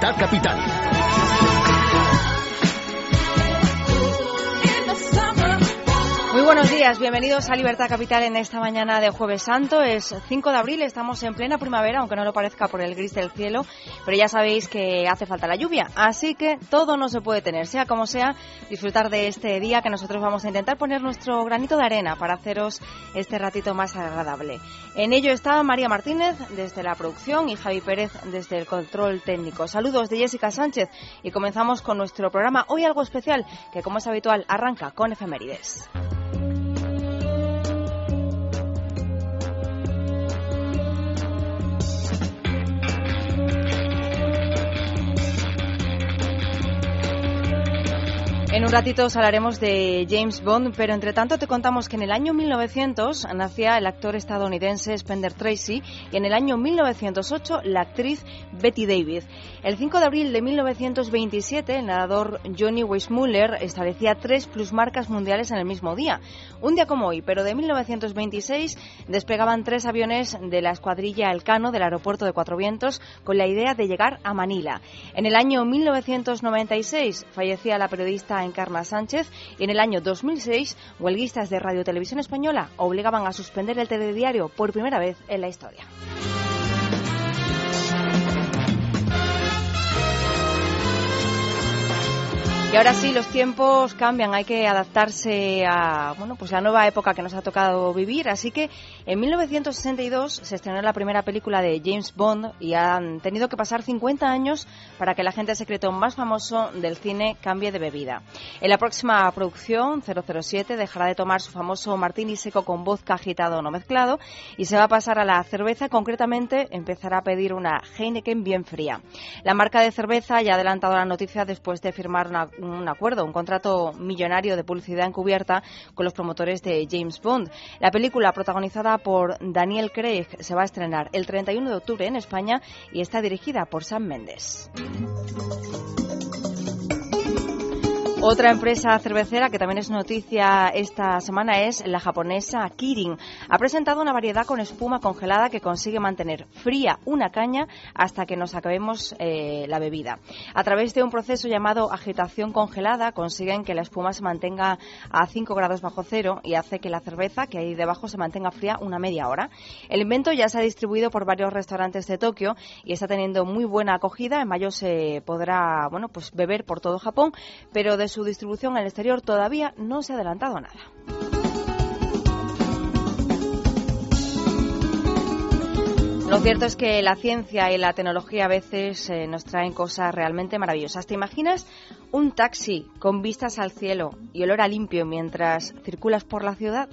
Libertad Capital. Buenos días, bienvenidos a Libertad Capital en esta mañana de Jueves Santo. Es 5 de abril, estamos en plena primavera, aunque no lo parezca por el gris del cielo, pero ya sabéis que hace falta la lluvia, así que todo no se puede tener, sea como sea, disfrutar de este día que nosotros vamos a intentar poner nuestro granito de arena para haceros este ratito más agradable. En ello está María Martínez desde la producción y Javi Pérez desde el control técnico. Saludos de Jessica Sánchez y comenzamos con nuestro programa hoy algo especial que como es habitual arranca con efemérides. En un ratito os hablaremos de James Bond, pero entre tanto te contamos que en el año 1900 nacía el actor estadounidense Spender Tracy y en el año 1908 la actriz Betty David. El 5 de abril de 1927 el nadador Johnny Weissmuller establecía tres plusmarcas mundiales en el mismo día. Un día como hoy, pero de 1926 despegaban tres aviones de la escuadrilla Elcano del aeropuerto de Cuatro Vientos con la idea de llegar a Manila. En el año 1996 fallecía la periodista Encarna Sánchez y en el año 2006 huelguistas de Radio Televisión Española obligaban a suspender el telediario por primera vez en la historia. Y ahora sí, los tiempos cambian, hay que adaptarse a bueno, pues la nueva época que nos ha tocado vivir. Así que en 1962 se estrenó la primera película de James Bond y han tenido que pasar 50 años para que el agente secreto más famoso del cine cambie de bebida. En la próxima producción, 007 dejará de tomar su famoso martini seco con vodka agitado no mezclado y se va a pasar a la cerveza. Concretamente, empezará a pedir una Heineken bien fría. La marca de cerveza ya ha adelantado la noticia después de firmar una un acuerdo, un contrato millonario de publicidad encubierta con los promotores de James Bond. La película, protagonizada por Daniel Craig, se va a estrenar el 31 de octubre en España y está dirigida por Sam Mendes. Otra empresa cervecera que también es noticia esta semana es la japonesa Kirin. Ha presentado una variedad con espuma congelada que consigue mantener fría una caña hasta que nos acabemos eh, la bebida. A través de un proceso llamado agitación congelada consiguen que la espuma se mantenga a 5 grados bajo cero y hace que la cerveza que hay debajo se mantenga fría una media hora. El invento ya se ha distribuido por varios restaurantes de Tokio y está teniendo muy buena acogida. En mayo se podrá bueno, pues beber por todo Japón, pero de su distribución el exterior todavía no se ha adelantado nada. Lo cierto es que la ciencia y la tecnología a veces eh, nos traen cosas realmente maravillosas. ¿Te imaginas un taxi con vistas al cielo y olor a limpio mientras circulas por la ciudad?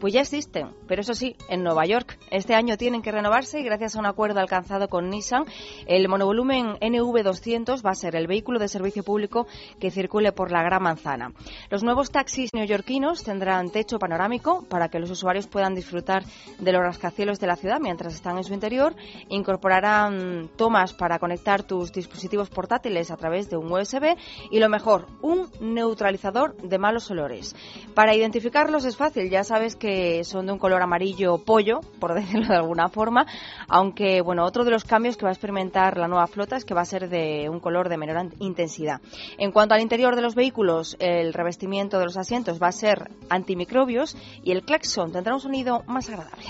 Pues ya existen, pero eso sí, en Nueva York. Este año tienen que renovarse y gracias a un acuerdo alcanzado con Nissan, el monovolumen NV200 va a ser el vehículo de servicio público que circule por la Gran Manzana. Los nuevos taxis neoyorquinos tendrán techo panorámico para que los usuarios puedan disfrutar de los rascacielos de la ciudad mientras están en su interior. Incorporarán tomas para conectar tus dispositivos portátiles a través de un USB y lo mejor, un neutralizador de malos olores. Para identificarlos es fácil, ya sabes que son de un color amarillo pollo, por decirlo de alguna forma, aunque bueno, otro de los cambios que va a experimentar la nueva flota es que va a ser de un color de menor intensidad. En cuanto al interior de los vehículos, el revestimiento de los asientos va a ser antimicrobios y el claxon tendrá un sonido más agradable.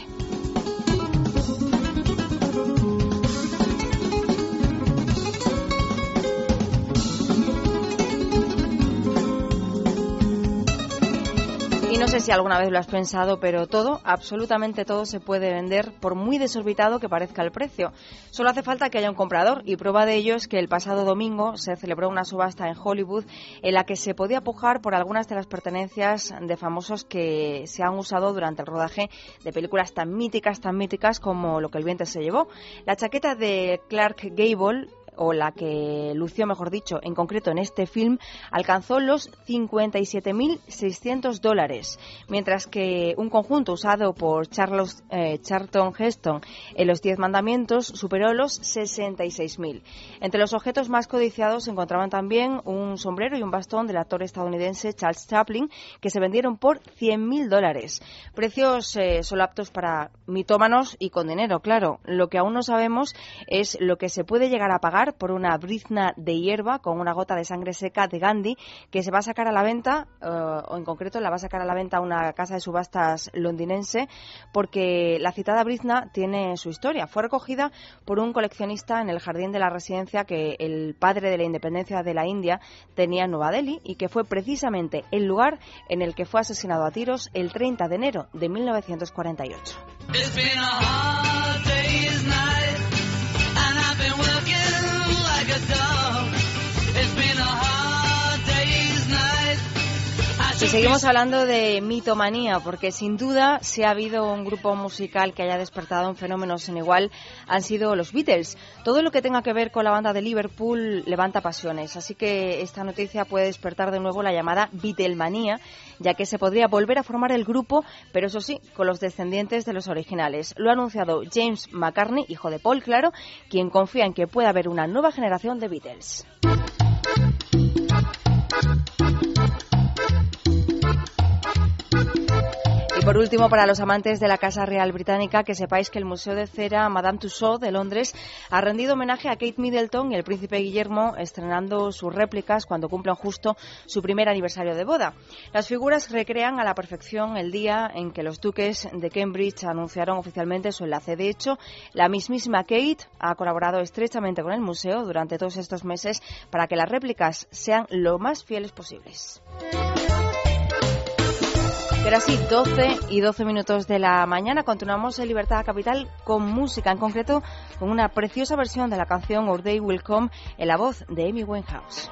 No sé si alguna vez lo has pensado, pero todo, absolutamente todo, se puede vender por muy desorbitado que parezca el precio. Solo hace falta que haya un comprador y prueba de ello es que el pasado domingo se celebró una subasta en Hollywood en la que se podía pujar por algunas de las pertenencias de famosos que se han usado durante el rodaje de películas tan míticas, tan míticas como Lo que el viento se llevó. La chaqueta de Clark Gable o la que lució, mejor dicho, en concreto en este film, alcanzó los 57.600 dólares, mientras que un conjunto usado por Charles, eh, Charlton Heston en Los Diez Mandamientos superó los 66.000. Entre los objetos más codiciados se encontraban también un sombrero y un bastón del actor estadounidense Charles Chaplin, que se vendieron por 100.000 dólares. Precios eh, solo aptos para mitómanos y con dinero, claro. Lo que aún no sabemos es lo que se puede llegar a pagar por una brizna de hierba con una gota de sangre seca de Gandhi que se va a sacar a la venta, eh, o en concreto la va a sacar a la venta una casa de subastas londinense, porque la citada brizna tiene su historia. Fue recogida por un coleccionista en el jardín de la residencia que el padre de la independencia de la India tenía en Nueva Delhi y que fue precisamente el lugar en el que fue asesinado a tiros el 30 de enero de 1948. Seguimos hablando de mitomanía, porque sin duda, si ha habido un grupo musical que haya despertado un fenómeno sin igual, han sido los Beatles. Todo lo que tenga que ver con la banda de Liverpool levanta pasiones, así que esta noticia puede despertar de nuevo la llamada Beatlemanía, ya que se podría volver a formar el grupo, pero eso sí, con los descendientes de los originales. Lo ha anunciado James McCartney, hijo de Paul, claro, quien confía en que pueda haber una nueva generación de Beatles. Por último, para los amantes de la Casa Real Británica, que sepáis que el Museo de Cera Madame Tussauds de Londres ha rendido homenaje a Kate Middleton y el príncipe Guillermo, estrenando sus réplicas cuando cumplan justo su primer aniversario de boda. Las figuras recrean a la perfección el día en que los duques de Cambridge anunciaron oficialmente su enlace. De hecho, la mismísima Kate ha colaborado estrechamente con el museo durante todos estos meses para que las réplicas sean lo más fieles posibles. Era así, 12 y 12 minutos de la mañana. Continuamos en Libertad Capital con música, en concreto con una preciosa versión de la canción Our Day Will Come en la voz de Amy Winehouse.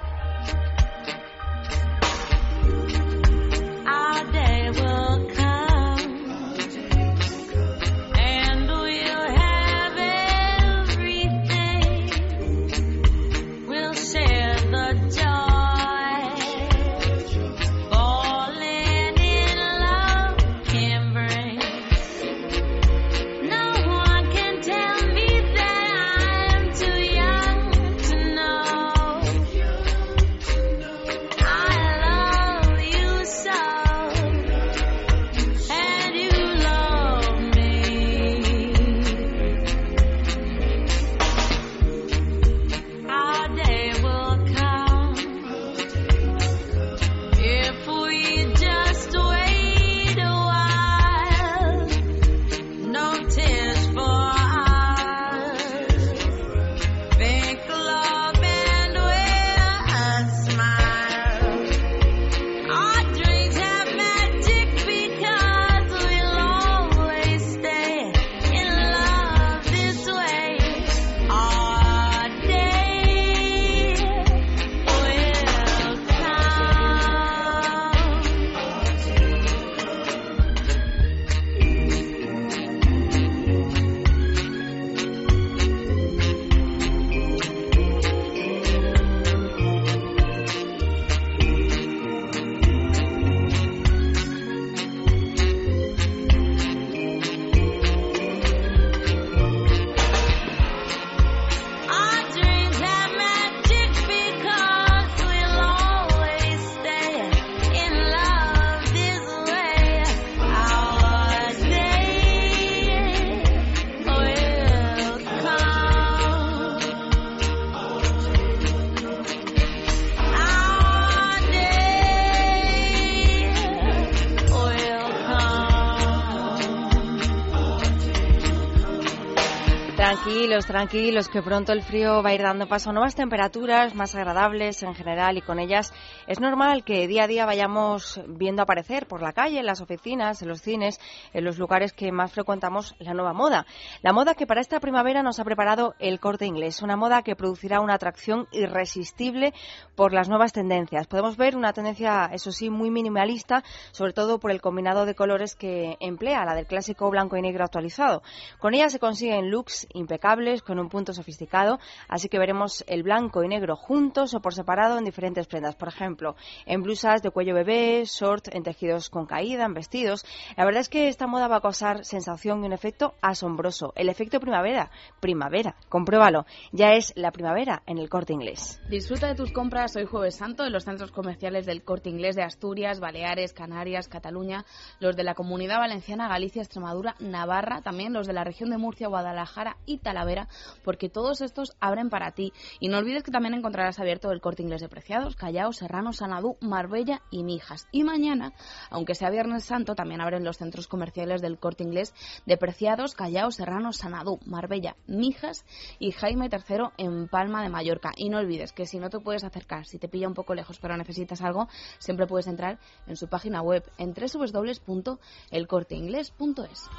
Tranquilos, tranquilos, que pronto el frío va a ir dando paso a nuevas temperaturas más agradables en general y con ellas es normal que día a día vayamos viendo aparecer por la calle, en las oficinas, en los cines, en los lugares que más frecuentamos la nueva moda. La moda que para esta primavera nos ha preparado el corte inglés, una moda que producirá una atracción irresistible por las nuevas tendencias. Podemos ver una tendencia, eso sí, muy minimalista, sobre todo por el combinado de colores que emplea, la del clásico blanco y negro actualizado. Con ella se consiguen looks impecables, con un punto sofisticado, así que veremos el blanco y negro juntos o por separado en diferentes prendas. Por ejemplo, en blusas de cuello bebé, short, en tejidos con caída, en vestidos. La verdad es que esta moda va a causar sensación y un efecto asombroso. El efecto primavera. Primavera, compruébalo. Ya es la primavera en el corte inglés. Disfruta de tus compras hoy jueves santo en los centros comerciales del corte inglés de Asturias, Baleares, Canarias, Cataluña, los de la Comunidad Valenciana, Galicia, Extremadura, Navarra, también los de la región de Murcia, Guadalajara y Talavera, porque todos estos abren para ti. Y no olvides que también encontrarás abierto el corte inglés de Preciados, Callao, Serrano, Sanadú, Marbella y Mijas. Y mañana, aunque sea Viernes Santo, también abren los centros comerciales del corte inglés de Preciados, Callao, Serrano, Sanadú, Marbella, Mijas y Jaime III en Palma de Mallorca. Y no olvides que si no te puedes acercar, si te pilla un poco lejos pero necesitas algo, siempre puedes entrar en su página web en www.elcorteingles.es.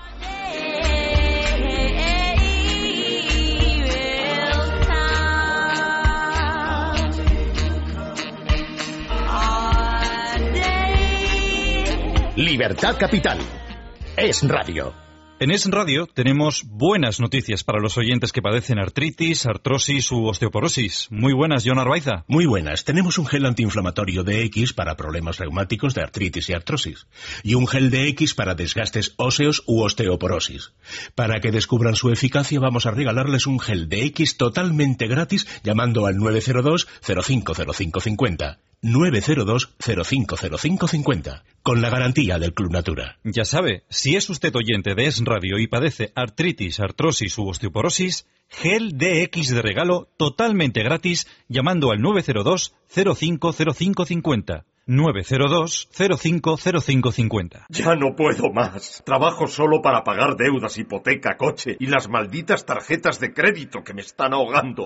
Libertad Capital. Es radio. En Es Radio tenemos buenas noticias para los oyentes que padecen artritis, artrosis u osteoporosis. Muy buenas, John Arbaiza. Muy buenas. Tenemos un gel antiinflamatorio de X para problemas reumáticos de artritis y artrosis. Y un gel de X para desgastes óseos u osteoporosis. Para que descubran su eficacia vamos a regalarles un gel de X totalmente gratis llamando al 902 050550. 902-050550, con la garantía del Club Natura. Ya sabe, si es usted oyente de Es Radio y padece artritis, artrosis u osteoporosis, gel DX de regalo totalmente gratis llamando al 902-050550. 902-050550. Ya no puedo más. Trabajo solo para pagar deudas, hipoteca, coche y las malditas tarjetas de crédito que me están ahogando.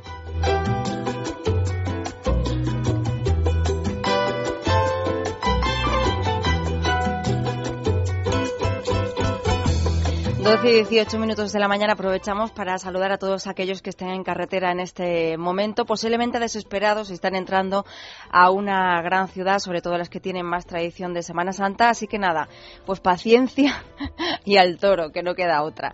12 y 18 minutos de la mañana aprovechamos para saludar a todos aquellos que estén en carretera en este momento, posiblemente desesperados y están entrando a una gran ciudad, sobre todo las que tienen más tradición de Semana Santa. Así que nada, pues paciencia y al toro, que no queda otra.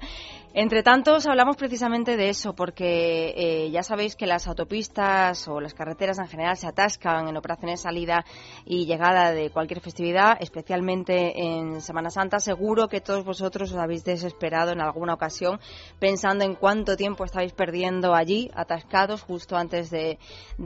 Entre tantos, hablamos precisamente de eso, porque eh, ya sabéis que las autopistas o las carreteras en general se atascan en operaciones salida y llegada de cualquier festividad, especialmente en Semana Santa. Seguro que todos vosotros os habéis desesperado en alguna ocasión pensando en cuánto tiempo estáis perdiendo allí, atascados, justo antes de,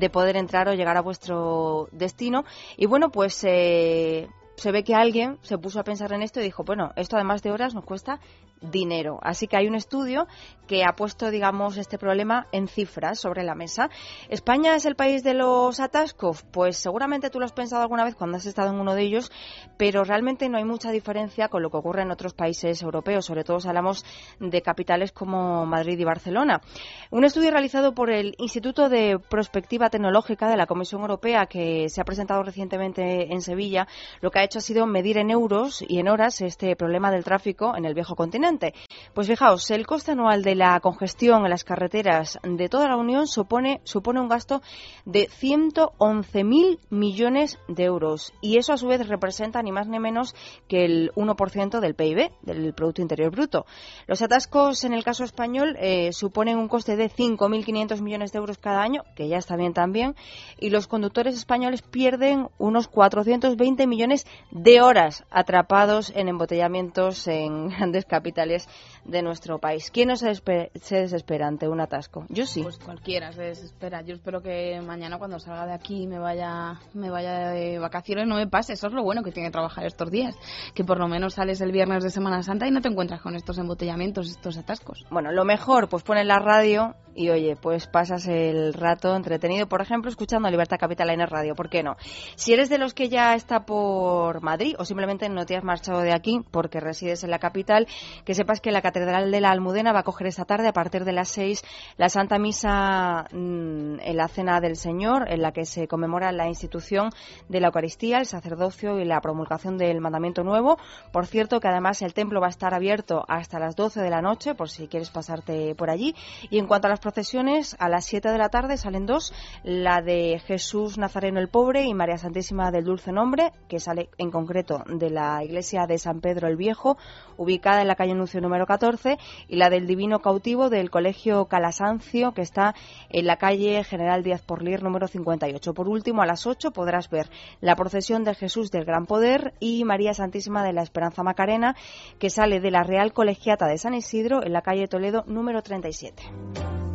poder entrar o llegar a vuestro destino. Y bueno, pues eh, se ve que alguien se puso a pensar en esto y dijo, bueno, esto además de horas nos cuesta dinero. Así que hay un estudio que ha puesto, digamos, este problema en cifras sobre la mesa. ¿España es el país de los atascos? Pues seguramente tú lo has pensado alguna vez cuando has estado en uno de ellos, pero realmente no hay mucha diferencia con lo que ocurre en otros países europeos, sobre todo si hablamos de capitales como Madrid y Barcelona. Un estudio realizado por el Instituto de Prospectiva Tecnológica de la Comisión Europea, que se ha presentado recientemente en Sevilla, lo que ha hecho ha sido medir en euros y en horas este problema del tráfico en el viejo continente pues fijaos, el coste anual de la congestión en las carreteras de toda la Unión supone, supone un gasto de 111.000 millones de euros y eso a su vez representa ni más ni menos que el 1% del PIB, del Producto Interior Bruto. Los atascos en el caso español eh, suponen un coste de 5.500 millones de euros cada año, que ya está bien también, y los conductores españoles pierden unos 420 millones de horas atrapados en embotellamientos en grandes capitales de nuestro país. ¿Quién no se, desespera ante un atasco? Yo sí. Pues cualquiera se desespera. Yo espero que mañana cuando salga de aquí me vaya, me vaya de vacaciones no me pase. Eso es lo bueno que tiene que trabajar estos días. Que por lo menos sales el viernes de Semana Santa y no te encuentras con estos embotellamientos, estos atascos. Bueno, lo mejor, pues pones la radio y oye, pues pasas el rato entretenido, por ejemplo, escuchando Libertad Capital en el radio, ¿por qué no? Si eres de los que ya está por Madrid o simplemente no te has marchado de aquí porque resides en la capital, que sepas que la Catedral de la Almudena va a coger esta tarde a partir de las seis la Santa Misa mm, en la Cena del Señor, en la que se conmemora la institución de la Eucaristía, el sacerdocio y la promulgación del mandamiento nuevo. Por cierto, que además el templo va a estar abierto hasta las 12 de la noche, por si quieres pasarte por allí. Y en cuanto a las procesiones, a las 7 de la tarde salen dos, la de Jesús Nazareno el Pobre y María Santísima del Dulce Nombre, que sale en concreto de la iglesia de San Pedro el Viejo, ubicada en la calle Nuncio número 14, y la del Divino Cautivo del Colegio Calasancio, que está en la calle General Díaz Porlier número 58. Por último, a las 8 podrás ver la procesión de Jesús del Gran Poder y María Santísima de la Esperanza Macarena, que sale de la Real Colegiata de San Isidro en la calle Toledo número 37.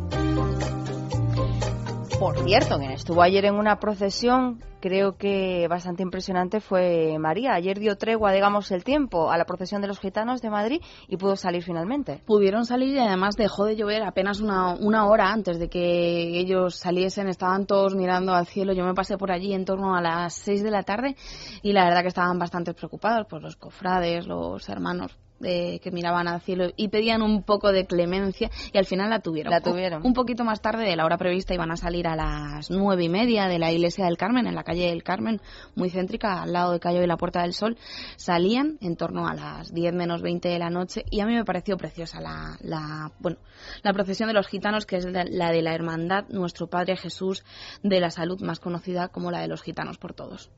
Por cierto, quien estuvo ayer en una procesión, creo que bastante impresionante, fue María. Ayer dio tregua, digamos, el tiempo a la procesión de los gitanos de Madrid y pudo salir finalmente. Pudieron salir y además dejó de llover apenas una, una hora antes de que ellos saliesen. Estaban todos mirando al cielo. Yo me pasé por allí en torno a las 6 de la tarde y la verdad que estaban bastante preocupados, por los cofrades, los hermanos que miraban al cielo y pedían un poco de clemencia y al final la tuvieron. La tuvieron. Un, poquito más tarde de la hora prevista iban a salir a las nueve y media de la iglesia del Carmen, en la calle del Carmen, muy céntrica, al lado de Cayo y la Puerta del Sol. Salían en torno a las diez menos veinte de la noche y a mí me pareció preciosa la, la, bueno, la procesión de los gitanos, que es la de la Hermandad Nuestro Padre Jesús de la Salud, más conocida como la de los gitanos por todos.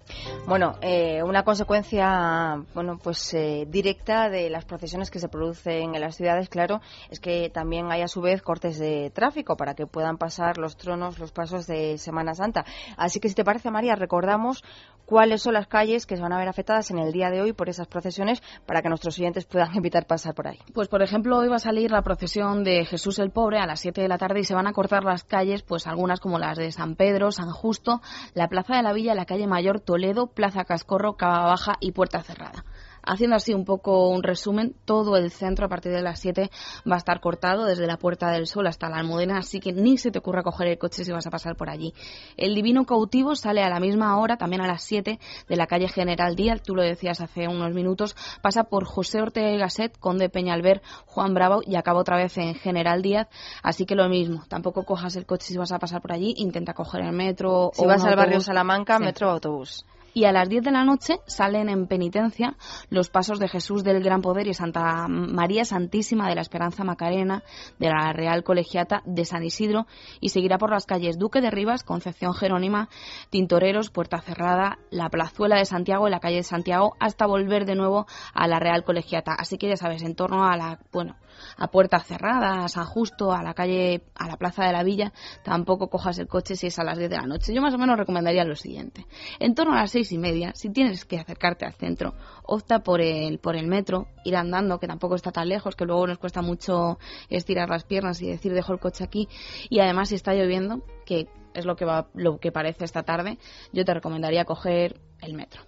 Bueno, eh, una consecuencia, bueno, pues eh, directa de las procesiones que se producen en las ciudades, claro, es que también hay a su vez cortes de tráfico para que puedan pasar los tronos, los pasos de Semana Santa. Así que si te parece, María, recordamos cuáles son las calles que se van a ver afectadas en el día de hoy por esas procesiones para que nuestros oyentes puedan evitar pasar por ahí. Pues, por ejemplo, hoy va a salir la procesión de Jesús el Pobre a las 7 de la tarde y se van a cortar las calles, pues algunas como las de San Pedro, San Justo, la Plaza de la Villa, la calle Mayor, Toledo, Plaza Cascorro, Cava Baja y Puerta Cerrada. Haciendo así un poco un resumen, todo el centro a partir de las 7 va a estar cortado desde la Puerta del Sol hasta la Almudena, así que ni se te ocurra coger el coche si vas a pasar por allí. El Divino Cautivo sale a la misma hora, también a las 7, de la calle General Díaz, tú lo decías hace unos minutos, pasa por José Ortega y Gasset, Conde Peñalver, Juan Bravo y acaba otra vez en General Díaz, así que lo mismo, tampoco cojas el coche si vas a pasar por allí, intenta coger el metro si vas al barrio Salamanca, metro o autobús y a las 10 de la noche salen en penitencia los pasos de Jesús del Gran Poder y Santa María Santísima de la Esperanza Macarena de la Real Colegiata de San Isidro y seguirá por las calles Duque de Rivas, Concepción Jerónima, Tintoreros, Puerta Cerrada, la Plazuela de Santiago y la calle de Santiago hasta volver de nuevo a la Real Colegiata. Así que ya sabes, en torno a la, bueno, a Puerta Cerrada, a San Justo, a la calle, a la Plaza de la Villa, tampoco cojas el coche si es a las 10 de la noche. Yo más o menos recomendaría lo siguiente. En torno a las y media, si tienes que acercarte al centro, opta por el, por el metro, ir andando, que tampoco está tan lejos, que luego nos cuesta mucho estirar las piernas y decir dejo el coche aquí. Y además si está lloviendo, que es lo que va, lo que parece esta tarde, yo te recomendaría coger el metro.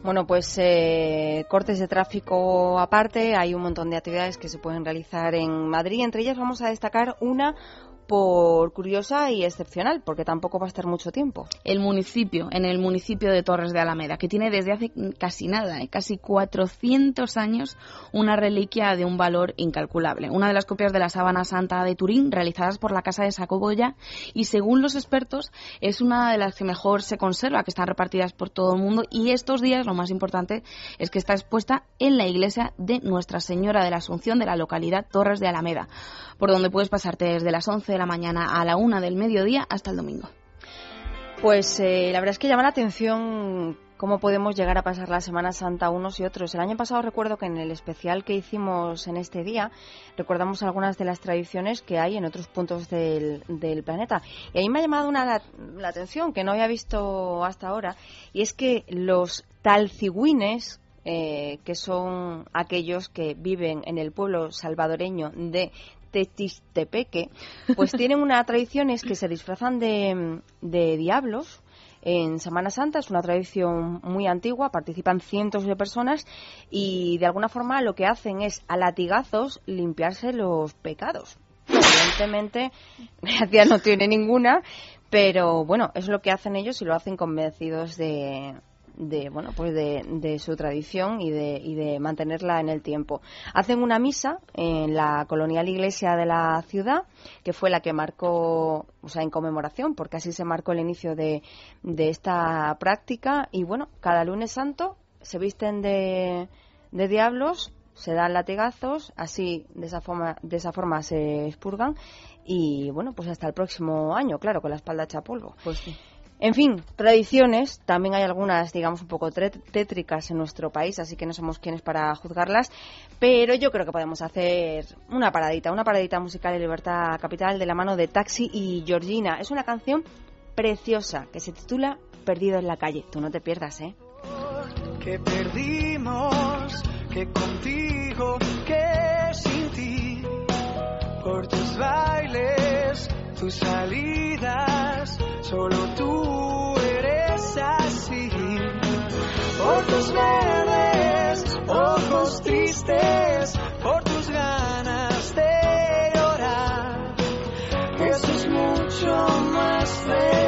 Bueno, pues eh, cortes de tráfico aparte, hay un montón de actividades que se pueden realizar en Madrid. Entre ellas vamos a destacar una por curiosa y excepcional, porque tampoco va a estar mucho tiempo. El municipio, en el municipio de Torres de Alameda, que tiene desde hace casi nada, ¿eh? casi 400 años, una reliquia de un valor incalculable. Una de las copias de la sábana santa de Turín, realizadas por la Casa de Sacoboya, y según los expertos, es una de las que mejor se conserva, que están repartidas por todo el mundo, y estos días lo más importante es que está expuesta en la iglesia de Nuestra Señora de la Asunción de la localidad Torres de Alameda, por donde puedes pasarte desde las 11 la mañana a la 1 del mediodía hasta el domingo. Pues eh, la verdad es que llama la atención cómo podemos llegar a pasar la Semana Santa unos y otros. El año pasado recuerdo que en el especial que hicimos en este día recordamos algunas de las tradiciones que hay en otros puntos del, planeta. Y ahí me ha llamado una, la, atención que no había visto hasta ahora y es que los talcigüines eh, que son aquellos que viven en el pueblo salvadoreño de Techistepeque, pues tienen una tradición es que se disfrazan de, de diablos en Semana Santa. Es una tradición muy antigua, participan cientos de personas y de alguna forma lo que hacen es a latigazos limpiarse los pecados. Evidentemente, gracia no tiene ninguna, pero bueno, es lo que hacen ellos y lo hacen convencidos de, de bueno pues de, su tradición y de, y de mantenerla en el tiempo hacen una misa en la colonial iglesia de la ciudad que fue la que marcó o sea en conmemoración porque así se marcó el inicio de, de esta práctica y bueno cada lunes santo se visten de, de diablos se dan latigazos, así de esa forma, de esa forma se expurgan y bueno, pues hasta el próximo año, claro, con la espalda hecha polvo. Pues sí. En fin, tradiciones, también hay algunas, digamos, un poco tétricas en nuestro país, así que no somos quienes para juzgarlas, pero yo creo que podemos hacer una paradita, una paradita musical de Libertad Capital de la mano de Taxi y Georgina. Es una canción preciosa que se titula Perdido en la calle. Tú no te pierdas, ¿eh? Que perdimos, que contigo, que sin ti, por tus bailes, tus salidas Solo tú eres así. Tus verdes, ojos tristes, por tus ganas de llorar. Eso es mucho más de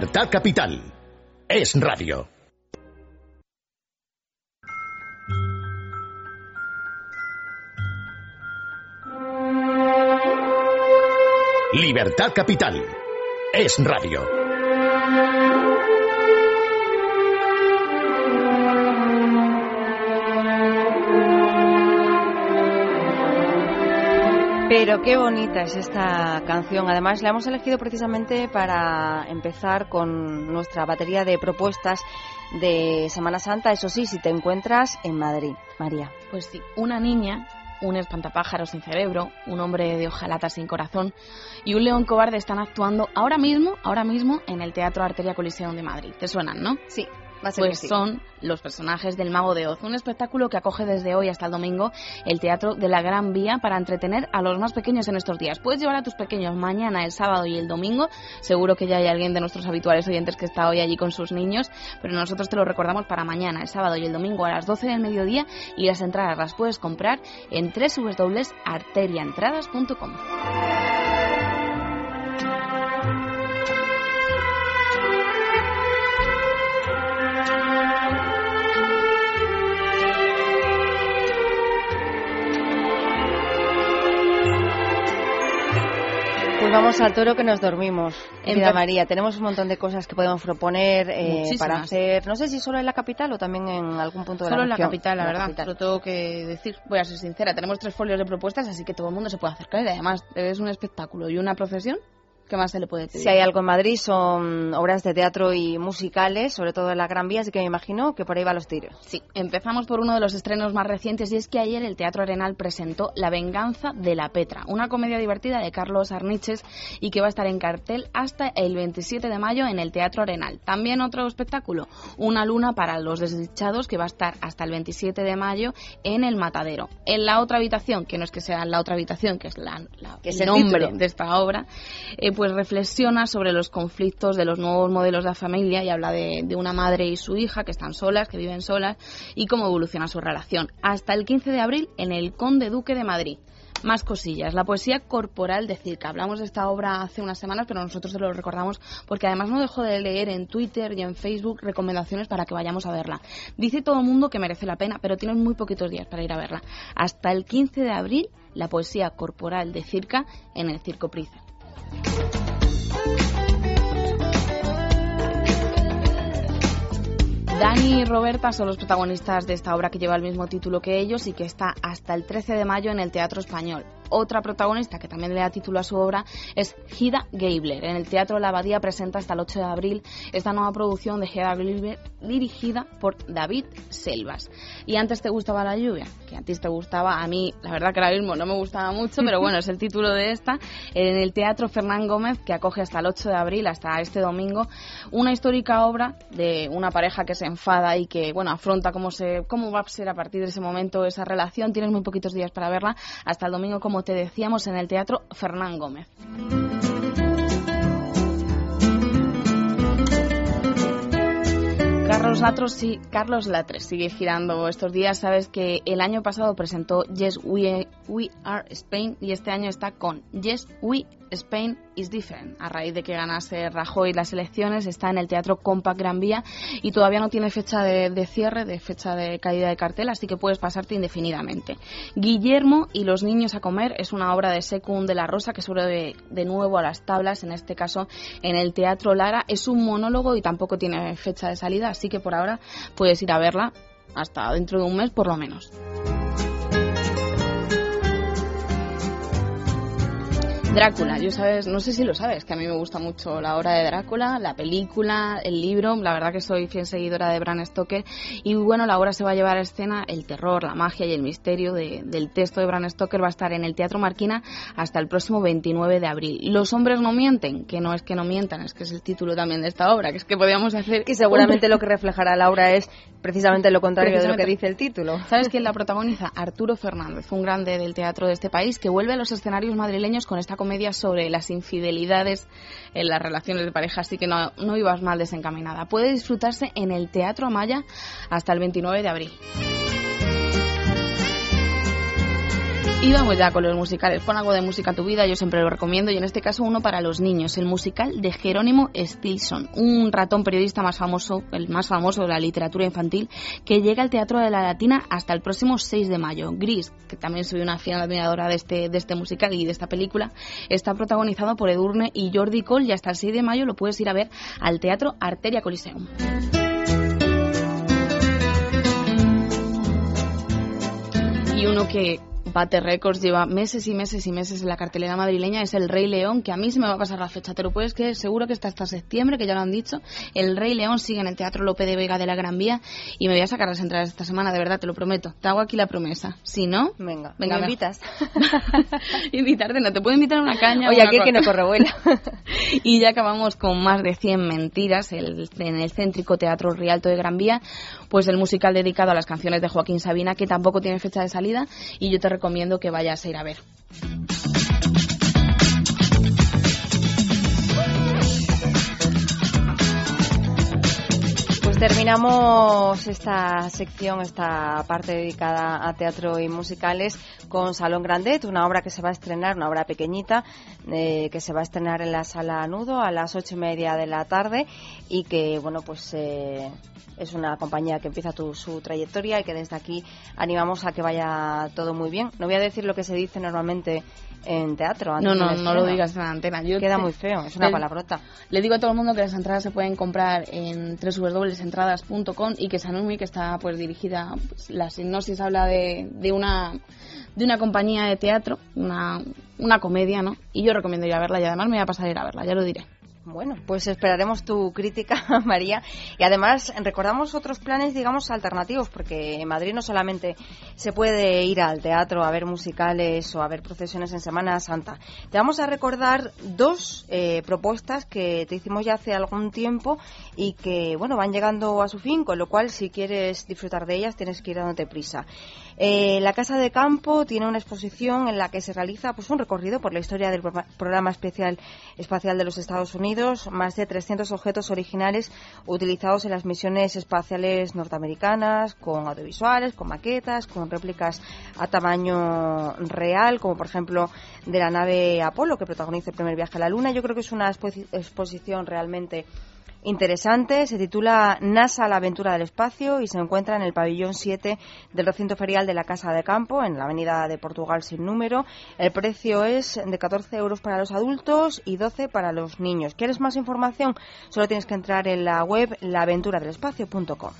Libertad Capital. Es radio. Libertad Capital. Es radio. Pero qué bonita es esta canción. Además, la hemos elegido precisamente para empezar con nuestra batería de propuestas de Semana Santa. Eso sí, si te encuentras en Madrid, María. Pues sí, una niña, un espantapájaro sin cerebro, un hombre de hojalata sin corazón y un león cobarde están actuando ahora mismo, ahora mismo en el Teatro Arteria Coliseum de Madrid. ¿Te suenan, no? Sí. Pues son los personajes del Mago de Oz, un espectáculo que acoge desde hoy hasta el domingo el Teatro de la Gran Vía para entretener a los más pequeños en estos días. Puedes llevar a tus pequeños mañana, el sábado y el domingo. Seguro que ya hay alguien de nuestros habituales oyentes que está hoy allí con sus niños, pero nosotros te lo recordamos para mañana, el sábado y el domingo a las 12 del mediodía y las entradas las puedes comprar en www.arteriaentradas.com. Vamos al toro que nos dormimos. Querida María, tenemos un montón de cosas que podemos proponer eh, para hacer, no sé si solo en la capital o también en algún punto de la Solo en la capital, la, verdad. Lo tengo que decir, voy a ser sincera. Tenemos tres folios de propuestas, así que todo el mundo se puede acercar. Y además, es un espectáculo y una procesión ¿Qué más se le puede pedir? Si hay algo en Madrid son obras de teatro y musicales, sobre todo en la Gran Vía, así que me imagino que por ahí va los tiros. Sí, empezamos por uno de los estrenos más recientes y es que ayer el Teatro Arenal presentó La venganza de la Petra, una comedia divertida de Carlos Arniches y que va a estar en cartel hasta el 27 de mayo en el Teatro Arenal. También otro espectáculo, Una luna para los desdichados, que va a estar hasta el 27 de mayo en el Matadero. En la otra habitación, que no es que sea la otra habitación, que es la, que el nombre de esta obra, eh, pues reflexiona sobre los conflictos de los nuevos modelos de familia y habla de, una madre y su hija que están solas, que viven solas y cómo evoluciona su relación. Hasta el 15 de abril en el Conde Duque de Madrid. Más cosillas. La poesía corporal de Circa. Hablamos de esta obra hace unas semanas, pero nosotros se lo recordamos porque además no dejo de leer en Twitter y en Facebook recomendaciones para que vayamos a verla. Dice todo el mundo que merece la pena, pero tienes muy poquitos días para ir a verla. Hasta el 15 de abril, la poesía corporal de Circa en el Circo Price. Música Dani y Roberta son los protagonistas de esta obra que lleva el mismo título que ellos y que está hasta el 13 de mayo en el Teatro Español. Otra protagonista que también le da título a su obra es Hida Gabler. En el Teatro La Abadía presenta hasta el 8 de abril esta nueva producción de Hida Gabler dirigida por David Selvas. Y antes te gustaba la lluvia, que a ti te gustaba, a mí la verdad que ahora mismo no me gustaba mucho, pero bueno, es el título de esta, en el Teatro Fernán Gómez que acoge hasta el 8 de abril, hasta este domingo, una histórica obra de una pareja que se enfada y que, bueno, afronta cómo, se, cómo va a ser a partir de ese momento esa relación. Tienes muy poquitos días para verla, hasta el domingo, como te decíamos, en el Teatro Fernán Gómez. Carlos Latros, sí, Carlos Latres sigue girando estos días. Sabes que el año pasado presentó Yes We, We Are Spain y este año está con Yes We Spain is Different. A raíz de que ganase Rajoy las elecciones, está en el Teatro Compact Gran Vía y todavía no tiene fecha de, cierre, de fecha de caída de cartel, así que puedes pasarte indefinidamente. Guillermo y los niños a comer es una obra de Secund de la Rosa que sube de, de nuevo a las tablas, en este caso en el Teatro Lara. Es un monólogo y tampoco tiene fecha de salida, así que por ahora puedes ir a verla hasta dentro de un mes por lo menos. Drácula, yo sabes, no sé si lo sabes, que a mí me gusta mucho la obra de Drácula, la película, el libro, la verdad que soy fiel seguidora de Bram Stoker y bueno, la obra se va a llevar a escena el terror, la magia y el misterio del texto de Bram Stoker va a estar en el Teatro Marquina hasta el próximo 29 de abril. Los hombres no mienten, que no es que no mientan, es que es el título también de esta obra, que es que podríamos hacer... Que seguramente lo que reflejará la obra es precisamente lo contrario de lo que dice el título. ¿Sabes quién la protagoniza? Arturo Fernández, un grande del teatro de este país que vuelve a los escenarios madrileños con esta comedia sobre las infidelidades en las relaciones de pareja, así que no, no ibas mal desencaminada. Puede disfrutarse en el Teatro Amaya hasta el 29 de abril. Y vamos ya con los musicales. Pon algo de música a tu vida, yo siempre lo recomiendo, y en este caso uno para los niños, el musical de Jerónimo Stilson, un ratón periodista más famoso, el más famoso de la literatura infantil, que llega al Teatro de la Latina hasta el próximo 6 de mayo. Gris, que también soy una fiel admiradora de este, de este musical y de esta película, está protagonizado por Edurne y Jordi Cole, y hasta el 6 de mayo lo puedes ir a ver al Teatro Arteria Coliseum. y uno que bate récords, lleva meses y meses y meses en la cartelera madrileña, es El Rey León, que a mí se me va a pasar la fecha, te lo puedes creer, seguro que está hasta septiembre, que ya lo han dicho. El Rey León sigue en el Teatro Lope de Vega de la Gran Vía y me voy a sacar las entradas esta semana, de verdad, te lo prometo. Te hago aquí la promesa. Si no, venga, venga ¿me invitas? Invitarte, no te puedo invitar a una caña. Oye, aquí que no corre vuela. y ya acabamos con más de 100 mentiras el, en el céntrico Teatro Rialto de Gran Vía, pues el musical dedicado a las canciones de Joaquín Sabina, que tampoco tiene fecha de salida y yo te recomiendo que vayas a ir a ver. Terminamos esta sección, esta parte dedicada a teatro y musicales con Salón Grandet, una obra que se va a estrenar, una obra pequeñita, eh, que se va a estrenar en la sala Nudo a las ocho y media de la tarde y que, bueno, pues eh, es una compañía que empieza su trayectoria y que desde aquí animamos a que vaya todo muy bien. No voy a decir lo que se dice normalmente en teatro. no, no, no lo digas en la antena. Queda muy feo, es una palabrota. Le digo a todo el mundo que las entradas se pueden comprar en www.entradas.com y que Sanumi, que está pues dirigida, pues, la sinopsis habla de, de una de una compañía de teatro, una, una comedia, ¿no? Y yo recomiendo ir a verla y además me voy a pasar a ir a verla, ya lo diré. Bueno, pues esperaremos tu crítica, María. Y además recordamos otros planes, digamos, alternativos, porque en Madrid no solamente se puede ir al teatro a ver musicales o a ver procesiones en Semana Santa. Te vamos a recordar dos eh, propuestas que te hicimos ya hace algún tiempo y que, bueno, van llegando a su fin, con lo cual, si quieres disfrutar de ellas, tienes que ir dándote prisa. Eh, la Casa de Campo tiene una exposición en la que se realiza pues, un recorrido por la historia del programa especial espacial de los Estados Unidos, más de 300 objetos originales utilizados en las misiones espaciales norteamericanas, con audiovisuales, con maquetas, con réplicas a tamaño real, como por ejemplo de la nave Apolo que protagoniza el primer viaje a la Luna. Yo creo que es una exposición realmente interesante. Se titula NASA la aventura del espacio y se encuentra en el pabellón 7 del recinto ferial de la Casa de Campo, en la avenida de Portugal sin número. El precio es de 14 euros para los adultos y 12 para los niños. ¿Quieres más información? Solo tienes que entrar en la web laaventuradelspacio.com.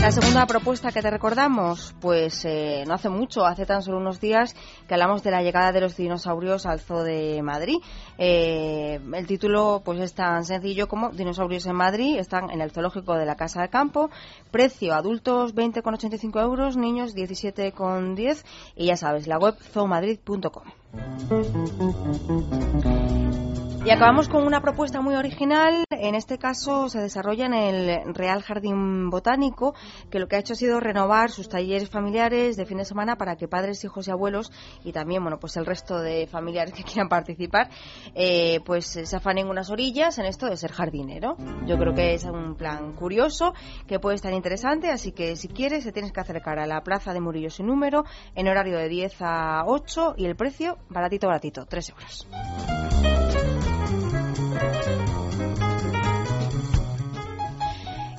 La segunda propuesta que te recordamos, pues eh, no hace mucho, hace tan solo unos días que hablamos de la llegada de los dinosaurios al Zoo de Madrid. Eh, el título pues es tan sencillo como Dinosaurios en Madrid, están en el zoológico de la Casa de Campo. Precio adultos 20,85 euros, niños 17,10 y ya sabes, la web zoomadrid.com. Y acabamos con una propuesta muy original. En este caso se desarrolla en el Real Jardín Botánico, que lo que ha hecho ha sido renovar sus talleres familiares de fin de semana para que padres, hijos y abuelos y también, bueno, pues el resto de familiares que quieran participar, eh, pues se afanen unas orillas en esto de ser jardinero. Yo creo que es un plan curioso que puede estar interesante, así que si quieres te tienes que acercar a la Plaza de Murillo sin número en horario de 10 a 8 y el precio baratito, baratito, 3 euros.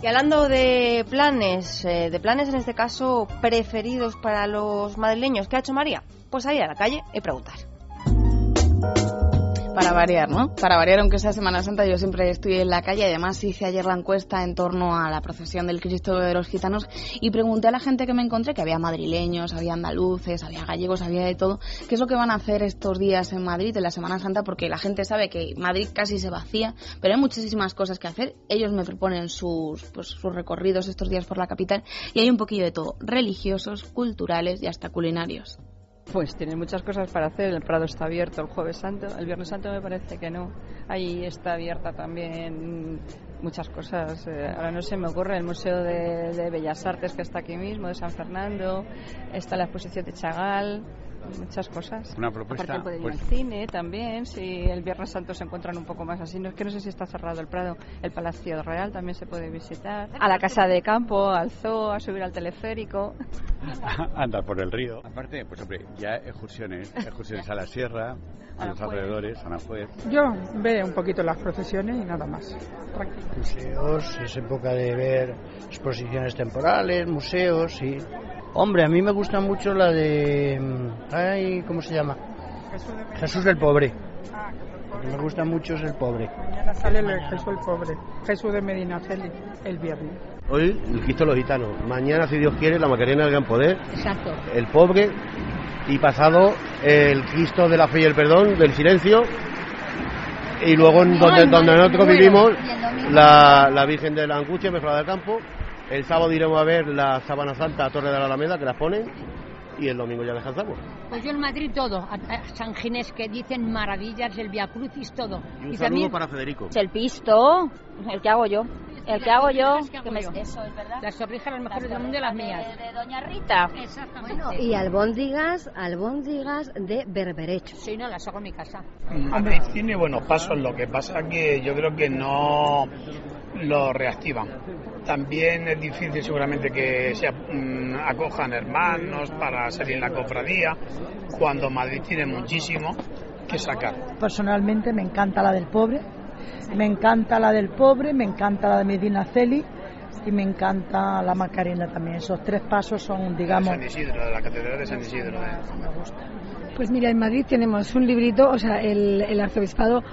Y hablando de planes, eh, de planes en este caso preferidos para los madrileños, ¿qué ha hecho María? Pues salir a la calle y preguntar. Para variar, ¿no? Para variar, aunque sea Semana Santa, yo siempre estoy en la calle. Además, hice ayer la encuesta en torno a la procesión del Cristo de los Gitanos y pregunté a la gente que me encontré, que había madrileños, había andaluces, había gallegos, había de todo, qué es lo que van a hacer estos días en Madrid, en la Semana Santa, porque la gente sabe que Madrid casi se vacía, pero hay muchísimas cosas que hacer. Ellos me proponen sus, pues, sus recorridos estos días por la capital y hay un poquillo de todo, religiosos, culturales y hasta culinarios. Pues tiene muchas cosas para hacer. El Prado está abierto el Jueves Santo. El Viernes Santo me parece que no. Ahí está abierta también muchas cosas. Eh, ahora no se me ocurre el Museo de, Bellas Artes que está aquí mismo, de San Fernando. Está la exposición de Chagall muchas cosas. Una propuesta. Aparte puede ir al pues- cine también, si el Viernes Santo se encuentran un poco más así. No es que no sé si está cerrado el Prado. El Palacio Real también se puede visitar. A la Casa de Campo, al zoo, a subir al teleférico. Andar por el río. Aparte, pues hombre, ya excursiones, excursiones a la sierra, a los alrededores, a Nafuer. Yo veo un poquito las procesiones y nada más. Museos, es época de ver exposiciones temporales, museos y Hombre, a mí me gusta mucho la de... Ay, ¿Cómo se llama? Jesús del Pobre. que me gusta mucho es el pobre. Mañana sale el Jesús el pobre, Jesús de Medina Celi, el viernes. Hoy el Cristo de los Gitanos, mañana, si Dios quiere, la Macarena del Gran Poder, Exacto. el pobre y pasado el Cristo de la Fe y el Perdón, del Silencio, y luego en donde, donde nosotros vivimos, la, la Virgen de la Angustia, Mejorada del Campo. El sábado iremos a ver la Sábana Santa a Torre de la Alameda, que las ponen, y el domingo ya descansamos. Pues yo en Madrid todo, a, a San Ginés que dicen maravillas, el Via Crucis, todo. Y un Y saludo también para Federico. El pisto, el que hago yo. El que hago yo. que que me-. Eso es verdad. las torrijas las mejores del mundo y las mías. De Doña Rita. Exactamente. Y albóndigas, albóndigas de berberecho. Sí, no, las hago en mi casa. Madrid tiene buenos pasos, lo que pasa que yo creo que no lo reactivan. También es difícil seguramente que se mm, acojan hermanos para salir en la cofradía, cuando Madrid tiene muchísimo que sacar. Personalmente me encanta la del pobre, me encanta la del pobre, me encanta la de Medina Celi y me encanta la Macarena también. Esos tres pasos son, digamos, San Isidro, de la Catedral de San Isidro. ¿eh? Pues mira, en Madrid tenemos un librito, o sea, el, el arzobispado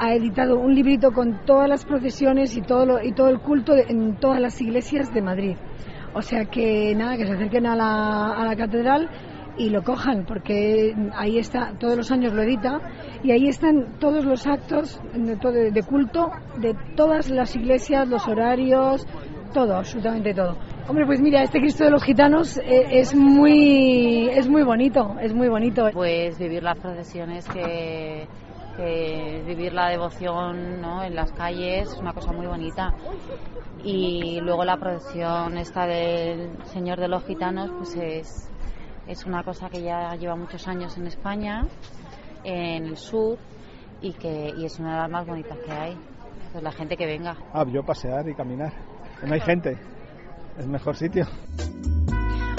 ha editado un librito con todas las procesiones y todo, lo- y todo el culto de- en todas las iglesias de Madrid. O sea que nada, que se acerquen a la, a la catedral y lo cojan, porque ahí está, todos los años lo edita, y ahí están todos los actos de, de culto de todas las iglesias, los horarios, todo, absolutamente todo. Hombre, pues mira, este Cristo de los Gitanos eh, es muy es muy bonito, es muy bonito. Pues vivir las procesiones que, que vivir la devoción ¿no? en las calles es una cosa muy bonita y luego la procesión esta del Señor de los Gitanos pues es, es una cosa que ya lleva muchos años en España en el sur y que y es una de las más bonitas que hay pues la gente que venga Ah, yo pasear y caminar. No hay gente. Es mejor sitio.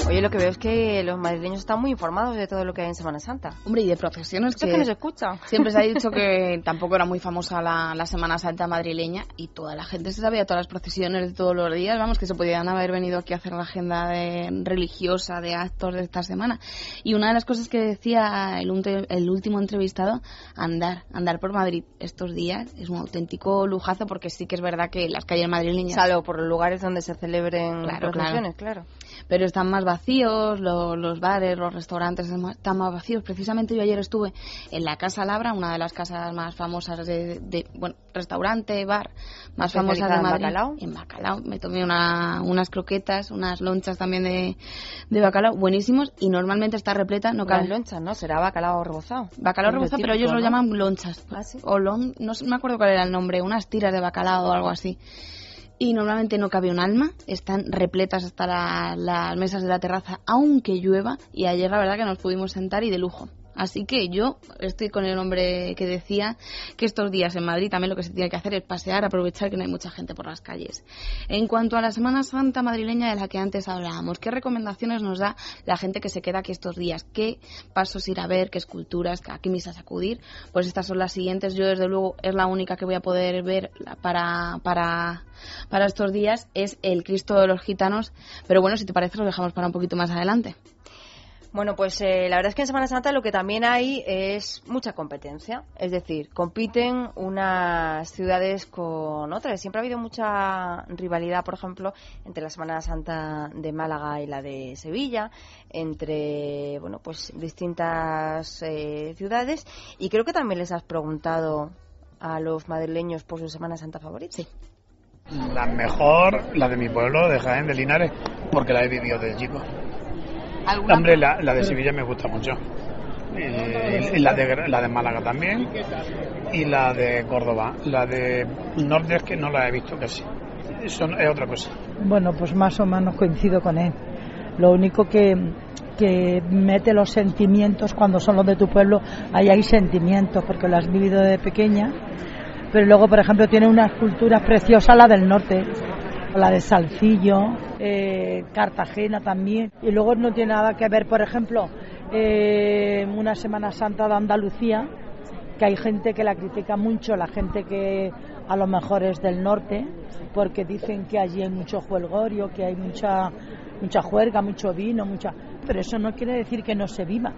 Oye, lo que veo es que los madrileños están muy informados de todo lo que hay en Semana Santa. Hombre, y de procesiones que... que nos escucha. Siempre se ha dicho que tampoco era muy famosa la, la Semana Santa madrileña y toda la gente se sabía todas las procesiones de todos los días, vamos, que se podían haber venido aquí a hacer la agenda de- religiosa de actos de esta semana. Y una de las cosas que decía el, el último entrevistado, andar, andar por Madrid estos días es un auténtico lujazo porque sí que es verdad que las calles madrileñas... Salvo por los lugares donde se celebren Claro, procesiones, claro. pero están más vacíos, lo- los bares, los restaurantes están más vacíos. Precisamente yo ayer estuve en la Casa Labra, una de las casas más famosas de, de- bueno, restaurante, bar más famosas de Especializada en Madrid. bacalao. En bacalao. Me tomé una- unas croquetas, unas lonchas también de, de bacalao, buenísimos y normalmente está repleta, no cabe. lonchas, ¿no? Será bacalao rebozado. Bacalao rebozado, pero ellos lo llaman lonchas. O lon, no sé- no me acuerdo cuál era el nombre, unas tiras de bacalao o algo así. Y normalmente no cabe un alma, están repletas hasta la- las mesas de la terraza, aunque llueva. Y ayer la verdad que nos pudimos sentar y de lujo. Así que yo estoy con el hombre que decía que estos días en Madrid también lo que se tiene que hacer es pasear, aprovechar que no hay mucha gente por las calles. En cuanto a la Semana Santa madrileña de la que antes hablábamos, ¿qué recomendaciones nos da la gente que se queda aquí estos días? ¿Qué pasos ir a ver? ¿Qué esculturas? ¿A qué misas acudir? Pues estas son las siguientes. Yo desde luego es la única que voy a poder ver para, para, para estos días. Es el Cristo de los Gitanos. Pero bueno, si te parece lo dejamos para un poquito más adelante. Bueno, pues eh, la verdad es que en Semana Santa lo que también hay es mucha competencia. Es decir, compiten unas ciudades con otras. Siempre ha habido mucha rivalidad, por ejemplo, entre la Semana Santa de Málaga y la de Sevilla, entre bueno, pues distintas eh, ciudades. Y creo que también les has preguntado a los madrileños por su Semana Santa favorita. Sí. La mejor, la de mi pueblo, de Jaén, de Linares, porque la he vivido desde chico. Hombre, la, la de Sevilla me gusta mucho. Eh, y la de, la de Málaga también. Y la de Córdoba. La de Norte es que no la he visto casi. Eso es otra cosa. Bueno, pues más o menos coincido con él. Lo único que, que mete los sentimientos cuando son los de tu pueblo, ahí hay sentimientos porque lo has vivido de pequeña. Pero luego, por ejemplo, tiene unas culturas preciosas la del norte, la de Salcillo, eh, Cartagena también. Y luego no tiene nada que ver, por ejemplo, eh, una Semana Santa de Andalucía, que hay gente que la critica mucho, la gente que a lo mejor es del norte, porque dicen que allí hay mucho juelgorio, que hay mucha mucha juerga, mucho vino, mucha, pero eso no quiere decir que no se viva.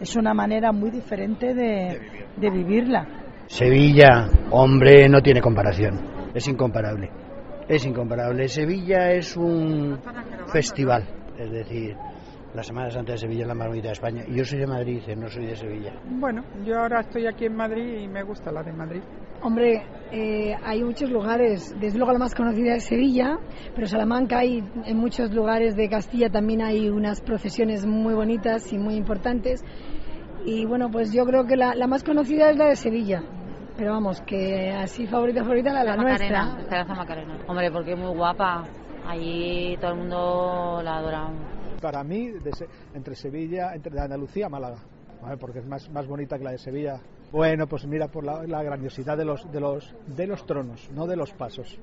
Es una manera muy diferente de, de vivirla. Sevilla, hombre, no tiene comparación. Es incomparable. Es incomparable. Sevilla es un festival. Es decir, la Semana Santa de Sevilla es la más bonita de España. Y yo soy de Madrid, eh, no soy de Sevilla. Bueno, yo ahora estoy aquí en Madrid y me gusta la de Madrid. Hombre, eh, hay muchos lugares, desde luego la más conocida es Sevilla, pero Salamanca hay en muchos lugares de Castilla también hay unas procesiones muy bonitas y muy importantes. Y bueno, pues yo creo que la, la más conocida es la de Sevilla. Pero vamos, que así favorita, favorita la, la, Macarena, nuestra. Esperanza Macarena. Hombre, porque es muy guapa. Allí todo el mundo la adora. Para mí, de Se- entre Sevilla, entre de Andalucía, Málaga, porque es más, más bonita que la de Sevilla. Bueno, pues mira, por la, la grandiosidad de los, de, los, de los tronos, no de los pasos.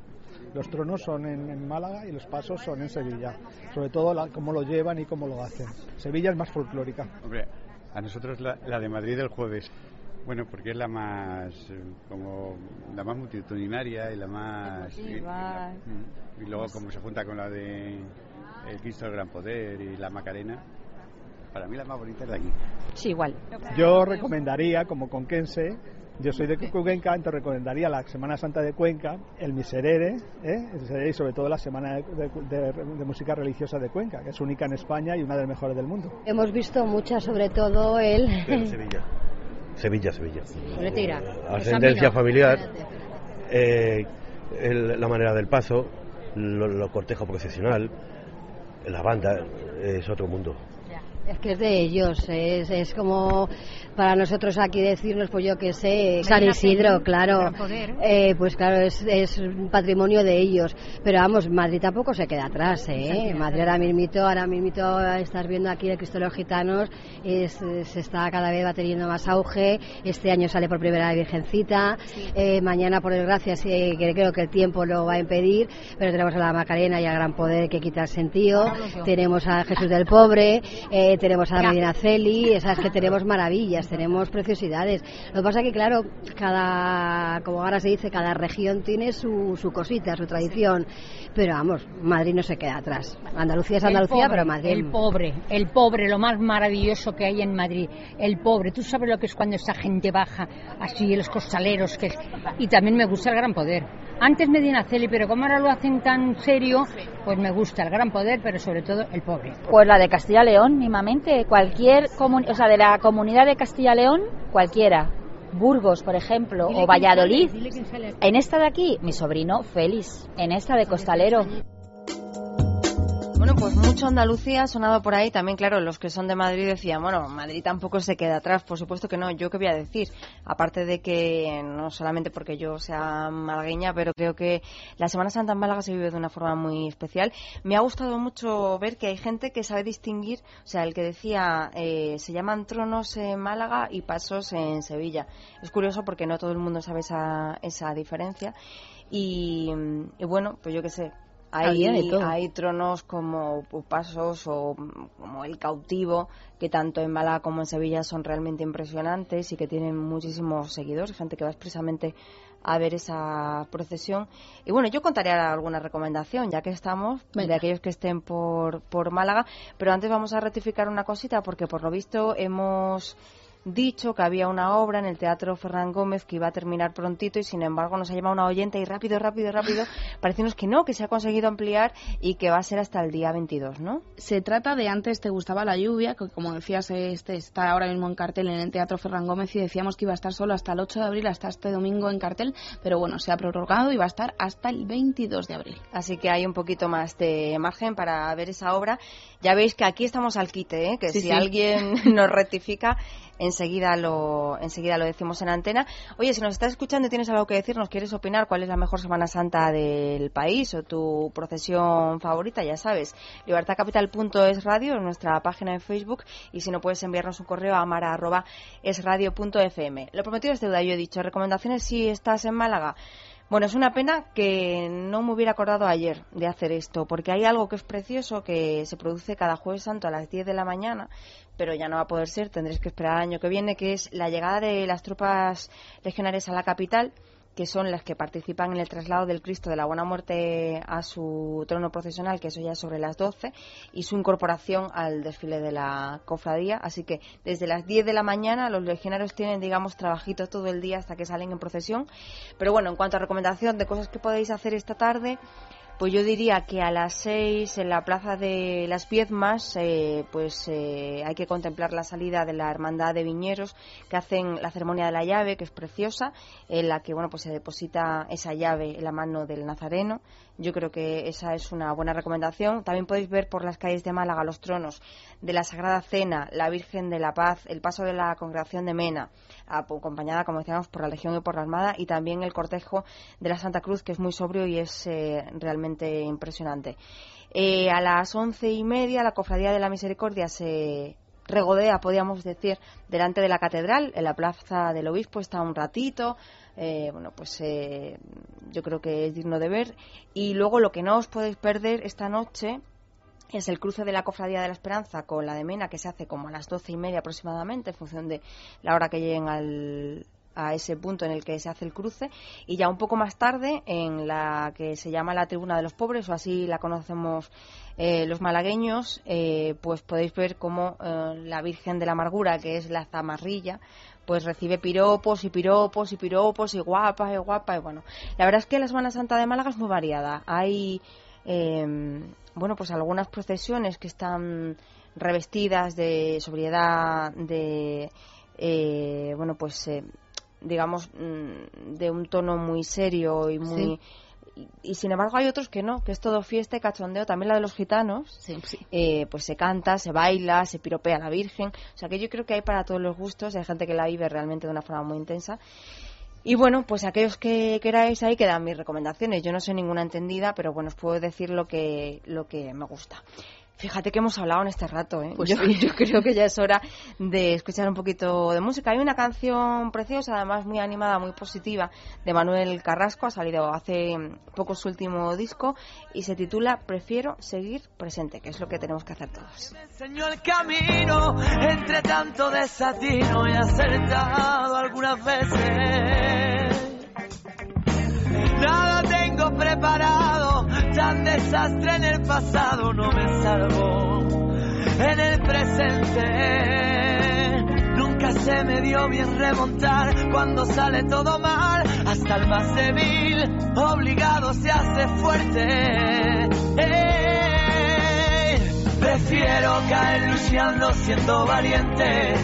Los tronos son en, en Málaga y los pasos son en Sevilla. Sobre todo la- cómo lo llevan y cómo lo hacen. Sevilla es más folclórica. Hombre, a nosotros la, la de Madrid del jueves. Bueno, porque es la más eh, como la más multitudinaria y la más y, y la- y luego como se junta con la de el Cristo del Gran Poder y la Macarena, para mí la más bonita es de aquí. Sí, igual. Yo recomendaría, como conquense, yo soy de Cuenca, entonces recomendaría la Semana Santa de Cuenca, el Miserere, ¿eh? El Miserere y sobre todo la Semana de, de- de Música Religiosa de Cuenca, que es única en España y una de las mejores del mundo. Hemos visto muchas, sobre todo el... Sevilla. Sevilla, Sevilla. Tira. Ascendencia familiar, eh, el- la manera del paso, lo, lo cortejo procesional, la banda, es otro mundo. Es que es de ellos, es, es como para nosotros aquí decirnos, pues yo que sé, San Isidro, claro, Poder. eh, pues claro, es, es un patrimonio de ellos. Pero vamos, Madrid tampoco se queda atrás, ¿eh? Madrid ahora mismito, ahora mismito estás viendo aquí el Cristo de los Gitanos, es, se está cada vez va teniendo más auge, este año sale por primera vez Virgencita, eh, mañana por desgracia sí, que creo que el tiempo lo va a impedir, pero tenemos a la Macarena y al Gran Poder que quita el sentido, tenemos a Jesús del Pobre, eh, tenemos a la Medina Celi, esas que tenemos maravillas, tenemos preciosidades. Lo que pasa que, claro, cada, como ahora se dice, cada región tiene su, su cosita, su tradición, pero vamos, Madrid no se queda atrás. Andalucía es Andalucía, pobre, pero Madrid... El pobre, el pobre, lo más maravilloso que hay en Madrid. El pobre, tú sabes lo que es cuando esa gente baja, así, los costaleros, que es- y también me gusta el gran poder. Antes Medina Celi, pero como ahora lo hacen tan serio, pues me gusta el gran poder, pero sobre todo el pobre. Pues la de Castilla-León, mismamente. Cualquier comun- o sea, de la comunidad de Castilla-León, cualquiera. Burgos, por ejemplo, Dile o Valladolid. sale. En esta de aquí, mi sobrino Félix. En esta de Costalero. Bueno, pues mucho Andalucía ha sonado por ahí. También, claro, los que son de Madrid decían, bueno, Madrid tampoco se queda atrás. Por supuesto que no. Yo qué voy a decir. Aparte de que, no solamente porque yo sea malagueña, pero creo que la Semana Santa en Málaga se vive de una forma muy especial. Me ha gustado mucho ver que hay gente que sabe distinguir, o sea, el que decía, eh, se llaman tronos en Málaga y pasos en Sevilla. Es curioso porque no todo el mundo sabe esa, esa diferencia. Y, y bueno, pues yo qué sé, hay, tronos como Pasos o como El Cautivo, que tanto en Málaga como en Sevilla son realmente impresionantes y que tienen muchísimos seguidores, gente que va expresamente a ver esa procesión. Y bueno, yo contaré alguna recomendación, ya que estamos, de aquellos que estén por, por Málaga. Pero antes vamos a rectificar una cosita, porque por lo visto hemos dicho que había una obra en el Teatro Ferran Gómez que iba a terminar prontito y sin embargo nos ha llamado una oyente y rápido, rápido, rápido, parecenos que no, que se ha conseguido ampliar y que va a ser hasta el día 22, ¿no? Se trata de Antes te gustaba la lluvia, que como decías este está ahora mismo en cartel en el Teatro Ferran Gómez y decíamos que iba a estar solo hasta el 8 de abril, hasta este domingo en cartel, pero bueno, se ha prorrogado y va a estar hasta el 22 de abril. Así que hay un poquito más de margen para ver esa obra. Ya veis que aquí estamos al quite, ¿eh? que Sí, si sí. alguien nos rectifica, enseguida lo, enseguida lo decimos en antena. Oye, si nos estás escuchando y tienes algo que decir, nos quieres opinar cuál es la mejor Semana Santa del país o tu procesión favorita, ya sabes. libertadcapital.es radio en nuestra página de Facebook y si no puedes enviarnos un correo a mara.esradio.fm. Lo prometido es deuda, yo he dicho. Recomendaciones si estás en Málaga. Bueno, es una pena que no me hubiera acordado ayer de hacer esto, porque hay algo que es precioso que se produce cada jueves santo a las 10 de la mañana, pero ya no va a poder ser, tendréis que esperar al año que viene, que es la llegada de las tropas legionarias a la capital que son las que participan en el traslado del Cristo de la Buena Muerte a su trono procesional, que eso ya es sobre las 12, y su incorporación al desfile de la cofradía. Así que desde las 10 de la mañana los legionarios tienen, digamos, trabajito todo el día hasta que salen en procesión. Pero bueno, en cuanto a recomendación de cosas que podéis hacer esta tarde, pues yo diría que a las seis en la plaza de las Piezmas, eh, pues eh, hay que contemplar la salida de la hermandad de viñeros que hacen la ceremonia de la llave, que es preciosa, en la que bueno pues se deposita esa llave en la mano del Nazareno. Yo creo que esa es una buena recomendación. También podéis ver por las calles de Málaga los tronos de la Sagrada Cena, la Virgen de la Paz, el paso de la Congregación de Mena, acompañada, como decíamos, por la Legión y por la Armada, y también el cortejo de la Santa Cruz, que es muy sobrio y es eh, realmente impresionante. Eh, a las once y media, la Cofradía de la Misericordia se regodea, podríamos decir, delante de la catedral, en la plaza del obispo, está un ratito, eh, bueno, pues yo creo que es digno de ver. Y luego lo que no os podéis perder esta noche es el cruce de la Cofradía de la Esperanza con la de Mena, que se hace como a las doce y media aproximadamente, en función de la hora que lleguen al, a ese punto en el que se hace el cruce. Y ya un poco más tarde en la que se llama la Tribuna de los Pobres o así la conocemos eh, los malagueños pues podéis ver cómo la Virgen de la Amargura que es la zamarrilla pues recibe piropos y piropos y piropos y guapa y guapa y bueno la verdad es que la Semana Santa de Málaga es muy variada. Hay eh, bueno pues algunas procesiones que están revestidas de sobriedad de eh, bueno pues eh, digamos mm, de un tono muy serio y muy y, sin embargo hay otros que no, que es todo fiesta y cachondeo. También la de los gitanos, eh, pues se canta, se baila, se piropea a la Virgen. O sea que yo creo que hay para todos los gustos. Hay gente que la vive realmente de una forma muy intensa. Y bueno, pues aquellos que queráis ahí quedan mis recomendaciones. Yo no soy ninguna entendida, pero bueno, os puedo decir lo que, lo que me gusta. Fíjate que hemos hablado en este rato, ¿eh? Pues yo, creo que ya es hora de escuchar un poquito de música. Hay una canción preciosa, además muy animada, muy positiva, de Manuel Carrasco, ha salido hace poco su último disco y se titula Prefiero seguir presente, que es lo que tenemos que hacer todos. enseñó el camino entre tanto desatino y acertado algunas veces. Nada tengo preparado, tan desastre en el pasado no me salvo en el presente. Nunca se me dio bien remontar cuando sale todo mal, hasta el más débil, obligado se hace fuerte. prefiero caer luchando siendo valiente.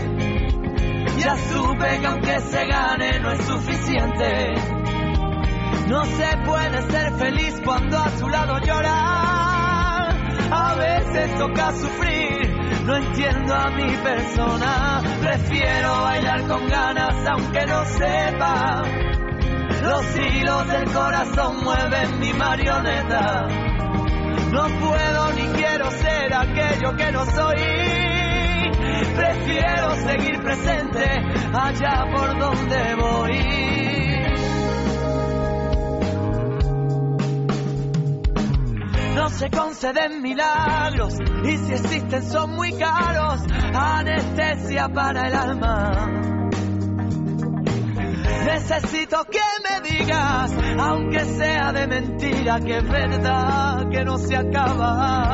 Ya supe que aunque se gane no es suficiente no se puede ser feliz cuando a su lado llorar. A veces toca sufrir, no entiendo a mi persona. Prefiero bailar con ganas aunque no sepa. Los hilos del corazón mueven mi marioneta. No puedo ni quiero ser aquello que no soy. Prefiero seguir presente allá por donde voy. No se conceden milagros y si existen son muy caros, anestesia para el alma. Necesito que me digas, aunque sea de mentira, que es verdad que no se acaba.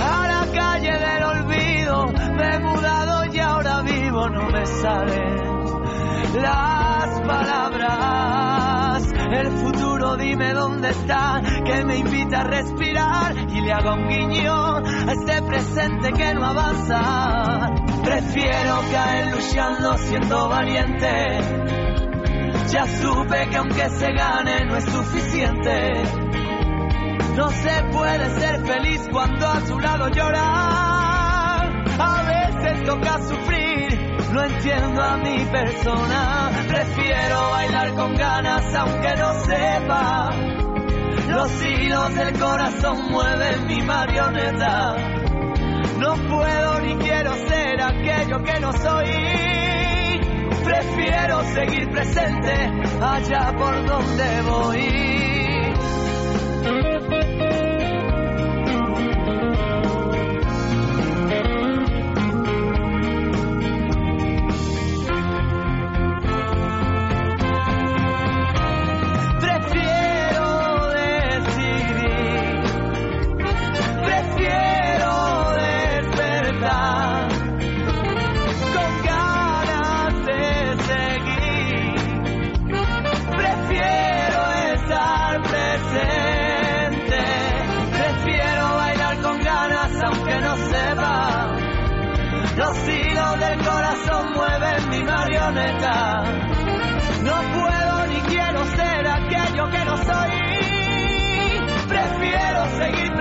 A la calle del olvido me he mudado y ahora vivo, no me salen las palabras. El futuro dime dónde está, que me invita a respirar y le hago un guiño a este presente que no avanza. Prefiero caer luchando siendo valiente. Ya supe que aunque se gane no es suficiente. No se puede ser feliz cuando a su lado llorar. A veces toca sufrir no entiendo a mi persona, prefiero bailar con ganas aunque no sepa. Los hilos del corazón mueven mi marioneta. No puedo ni quiero ser aquello que no soy. Prefiero seguir presente allá por donde voy.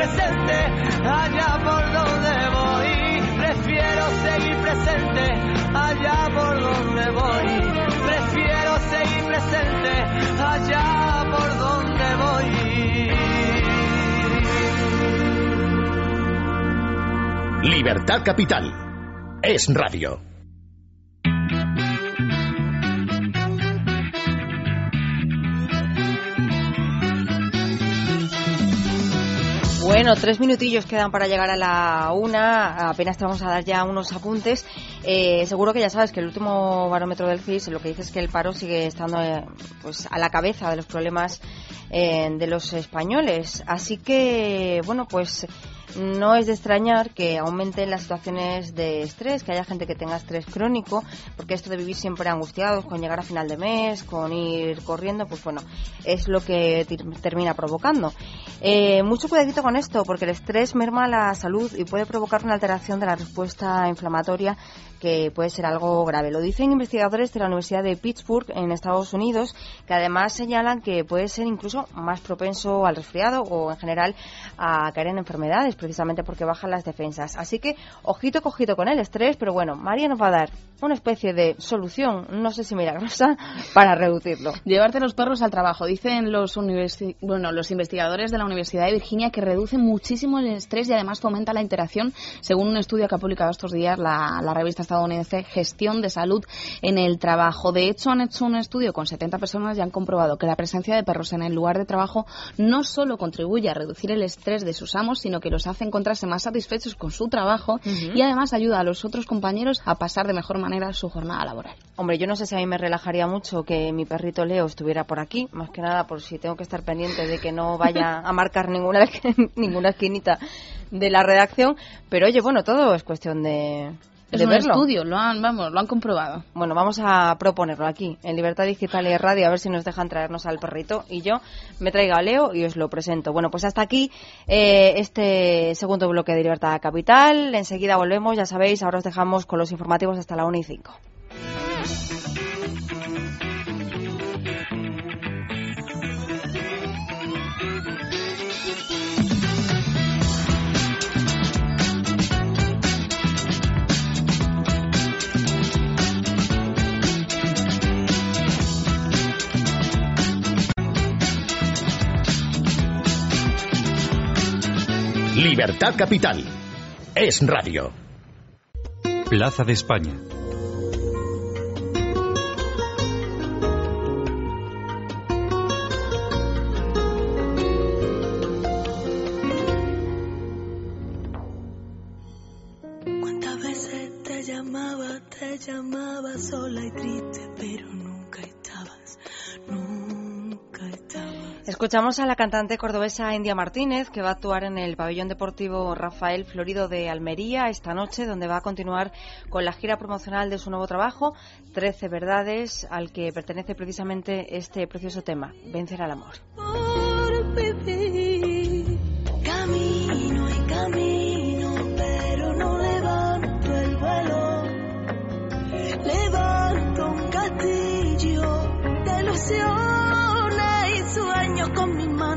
Presente allá por donde voy. Prefiero seguir presente allá por donde voy. Prefiero seguir presente allá por donde voy. Libertad Capital. Es radio. Bueno, tres minutillos quedan para llegar a la una. Apenas te vamos a dar ya unos apuntes. Eh, seguro que ya sabes que el último barómetro del CIS lo que dice es que el paro sigue estando eh, pues a la cabeza de los problemas eh, de los españoles. Así que, bueno, pues no es de extrañar que aumenten las situaciones de estrés, que haya gente que tenga estrés crónico, porque esto de vivir siempre angustiados con llegar a final de mes, con ir corriendo, pues bueno, es lo que termina provocando. Eh, mucho cuidadito con esto, porque el estrés merma la salud y puede provocar una alteración de la respuesta inflamatoria que puede ser algo grave. Lo dicen investigadores de la Universidad de Pittsburgh en Estados Unidos, que además señalan que puede ser incluso más propenso al resfriado o en general a caer en enfermedades, precisamente porque bajan las defensas. Así que ojito cojito con el estrés, pero bueno, María nos va a dar una especie de solución, no sé si milagrosa, para reducirlo. Llevarte los perros al trabajo. Dicen los, bueno, los investigadores de la Universidad de Virginia que reduce muchísimo el estrés y además fomenta la interacción, según un estudio que ha publicado estos días la, la revista estadounidense Gestión de Salud en el Trabajo. De hecho, han hecho un estudio con 70 personas y han comprobado que la presencia de perros en el lugar de trabajo no solo contribuye a reducir el estrés de sus amos, sino que los hace encontrarse más satisfechos con su trabajo y además ayuda a los otros compañeros a pasar de mejor manera su jornada laboral. Hombre, yo no sé si a mí me relajaría mucho que mi perrito Leo estuviera por aquí, más que nada por si tengo que estar pendiente de que no vaya a marcar ninguna, ninguna esquinita de la redacción, pero oye, bueno, todo es cuestión de, es un estudio, lo han, vamos, lo han comprobado. Bueno, vamos a proponerlo aquí, en Libertad Digital y Radio, a ver si nos dejan traernos al perrito. Y yo me traigo a Leo y os lo presento. Bueno, pues hasta aquí eh, este segundo bloque de Libertad Capital. Enseguida volvemos, ya sabéis, ahora os dejamos con los informativos hasta la 1 y 5. Libertad Capital. Es radio. Plaza de España. Escuchamos a la cantante cordobesa India Martínez, que va a actuar en el pabellón deportivo Rafael Florido de Almería esta noche, donde va a continuar con la gira promocional de su nuevo trabajo, Trece Verdades, al que pertenece precisamente este precioso tema, Vencer al Amor. Por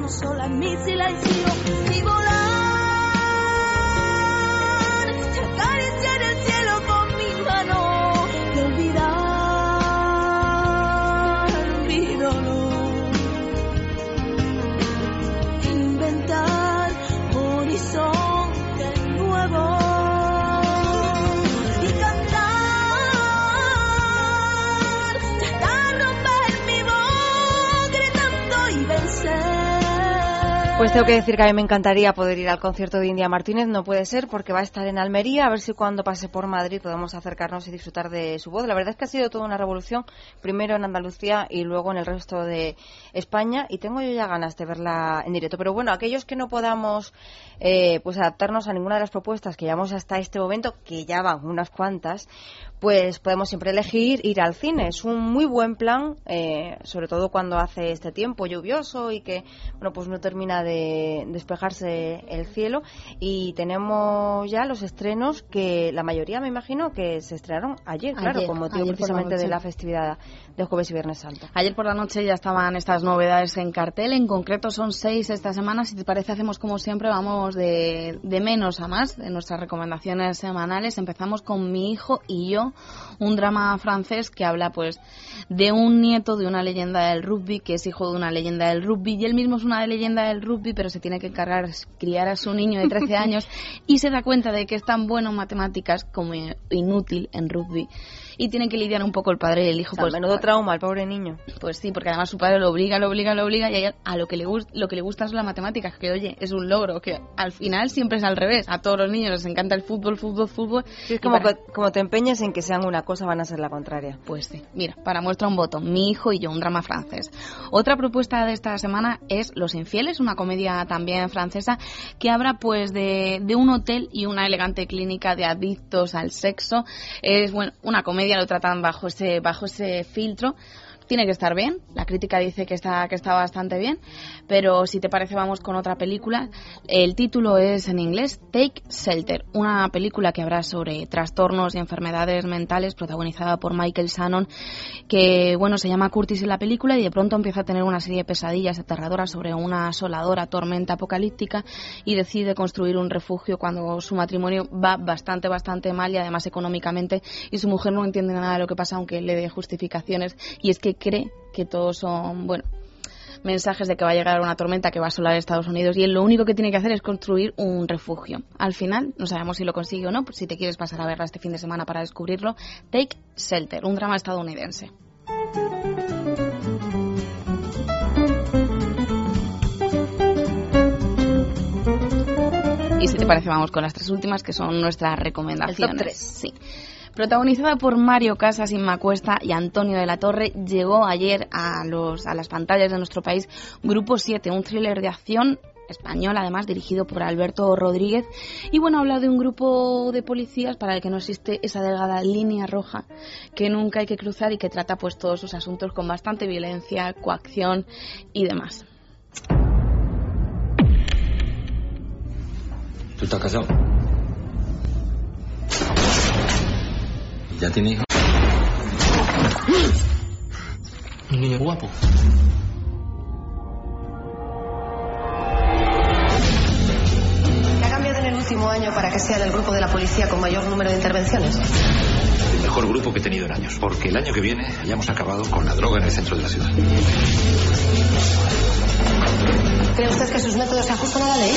manos solas, mi silencio tengo que decir que a mí me encantaría poder ir al concierto de India Martínez. No puede ser porque va a estar en Almería. A ver si cuando pase por Madrid podemos acercarnos y disfrutar de su voz. La verdad es que ha sido toda una revolución, primero en Andalucía y luego en el resto de España. Y tengo yo ya ganas de verla en directo. Pero bueno, aquellos que no podamos eh, pues adaptarnos a ninguna de las propuestas que llevamos hasta este momento, que ya van unas cuantas, pues podemos siempre elegir ir al cine. Es un muy buen plan, eh, sobre todo cuando hace este tiempo lluvioso y que bueno pues no termina de despejarse el cielo. Y tenemos ya los estrenos que la mayoría me imagino que se estrenaron ayer, claro, con motivo ayer precisamente de la festividad de Jueves y Viernes Santo. Ayer por la noche ya estaban estas novedades en cartel, en concreto son seis esta semana, si te parece hacemos como siempre, vamos de, de menos a más, de nuestras recomendaciones semanales, empezamos con Mi hijo y yo, un drama francés que habla pues de un nieto de una leyenda del rugby, que es hijo de una leyenda del rugby, y él mismo es una leyenda del rugby, pero se tiene que encargar criar a su niño de 13 años y se da cuenta de que es tan bueno en matemáticas como inútil en rugby. Y tienen que lidiar un poco el padre y el hijo. O sea, menudo trauma, el pobre niño. Pues sí, porque además su padre lo obliga, lo obliga, lo obliga y a, él- a lo que le gusta, lo que le gusta son las matemáticas, que oye, es un logro, que al final siempre es al revés. A todos los niños les encanta el fútbol, fútbol, fútbol. Sí, es como, para- que- como te empeñes en que sean una cosa, van a ser la contraria. Pues sí, mira, para muestra un voto, Mi hijo y yo, un drama francés. Otra propuesta de esta semana es Los infieles, una comedia también francesa que habla pues de, de un hotel y una elegante clínica de adictos al sexo. Es bueno, una comedia, lo tratan bajo ese, bajo ese filtro. Tiene que estar bien, la crítica dice que está, que está bastante bien, pero si te parece vamos con otra película. El título es en inglés Take Shelter, una película que habrá sobre trastornos y enfermedades mentales protagonizada por Michael Shannon, que bueno, se llama Curtis en la película y de pronto empieza a tener una serie de pesadillas aterradoras sobre una asoladora tormenta apocalíptica y decide construir un refugio cuando su matrimonio va bastante, bastante mal y además económicamente y su mujer no entiende nada de lo que pasa aunque le dé justificaciones y es que cree que todos son, bueno, mensajes de que va a llegar una tormenta que va a asolar Estados Unidos y él lo único que tiene que hacer es construir un refugio. Al final, no sabemos si lo consigue o no, pues si te quieres pasar a verla este fin de semana para descubrirlo, Take Shelter, un drama estadounidense. Y si te parece, vamos con las tres últimas que son nuestras recomendaciones. El top tres. Sí. Protagonizada por Mario Casas, Inma Cuesta y Antonio de la Torre, llegó ayer a, los, a las pantallas de nuestro país Grupo 7, un thriller de acción español, además dirigido por Alberto Rodríguez. Y bueno, habla de un grupo de policías para el que no existe esa delgada línea roja que nunca hay que cruzar y que trata pues todos sus asuntos con bastante violencia, coacción y demás. ¿Tú estás casado? ¿Ya tienes hijos? Un niño guapo. ¿Qué ha cambiado en el último año para que sea del grupo de la policía con mayor número de intervenciones? El mejor grupo que he tenido en años. Porque el año que viene hayamos acabado con la droga en el centro de la ciudad. ¿Cree usted que sus métodos se ajustan a la ley?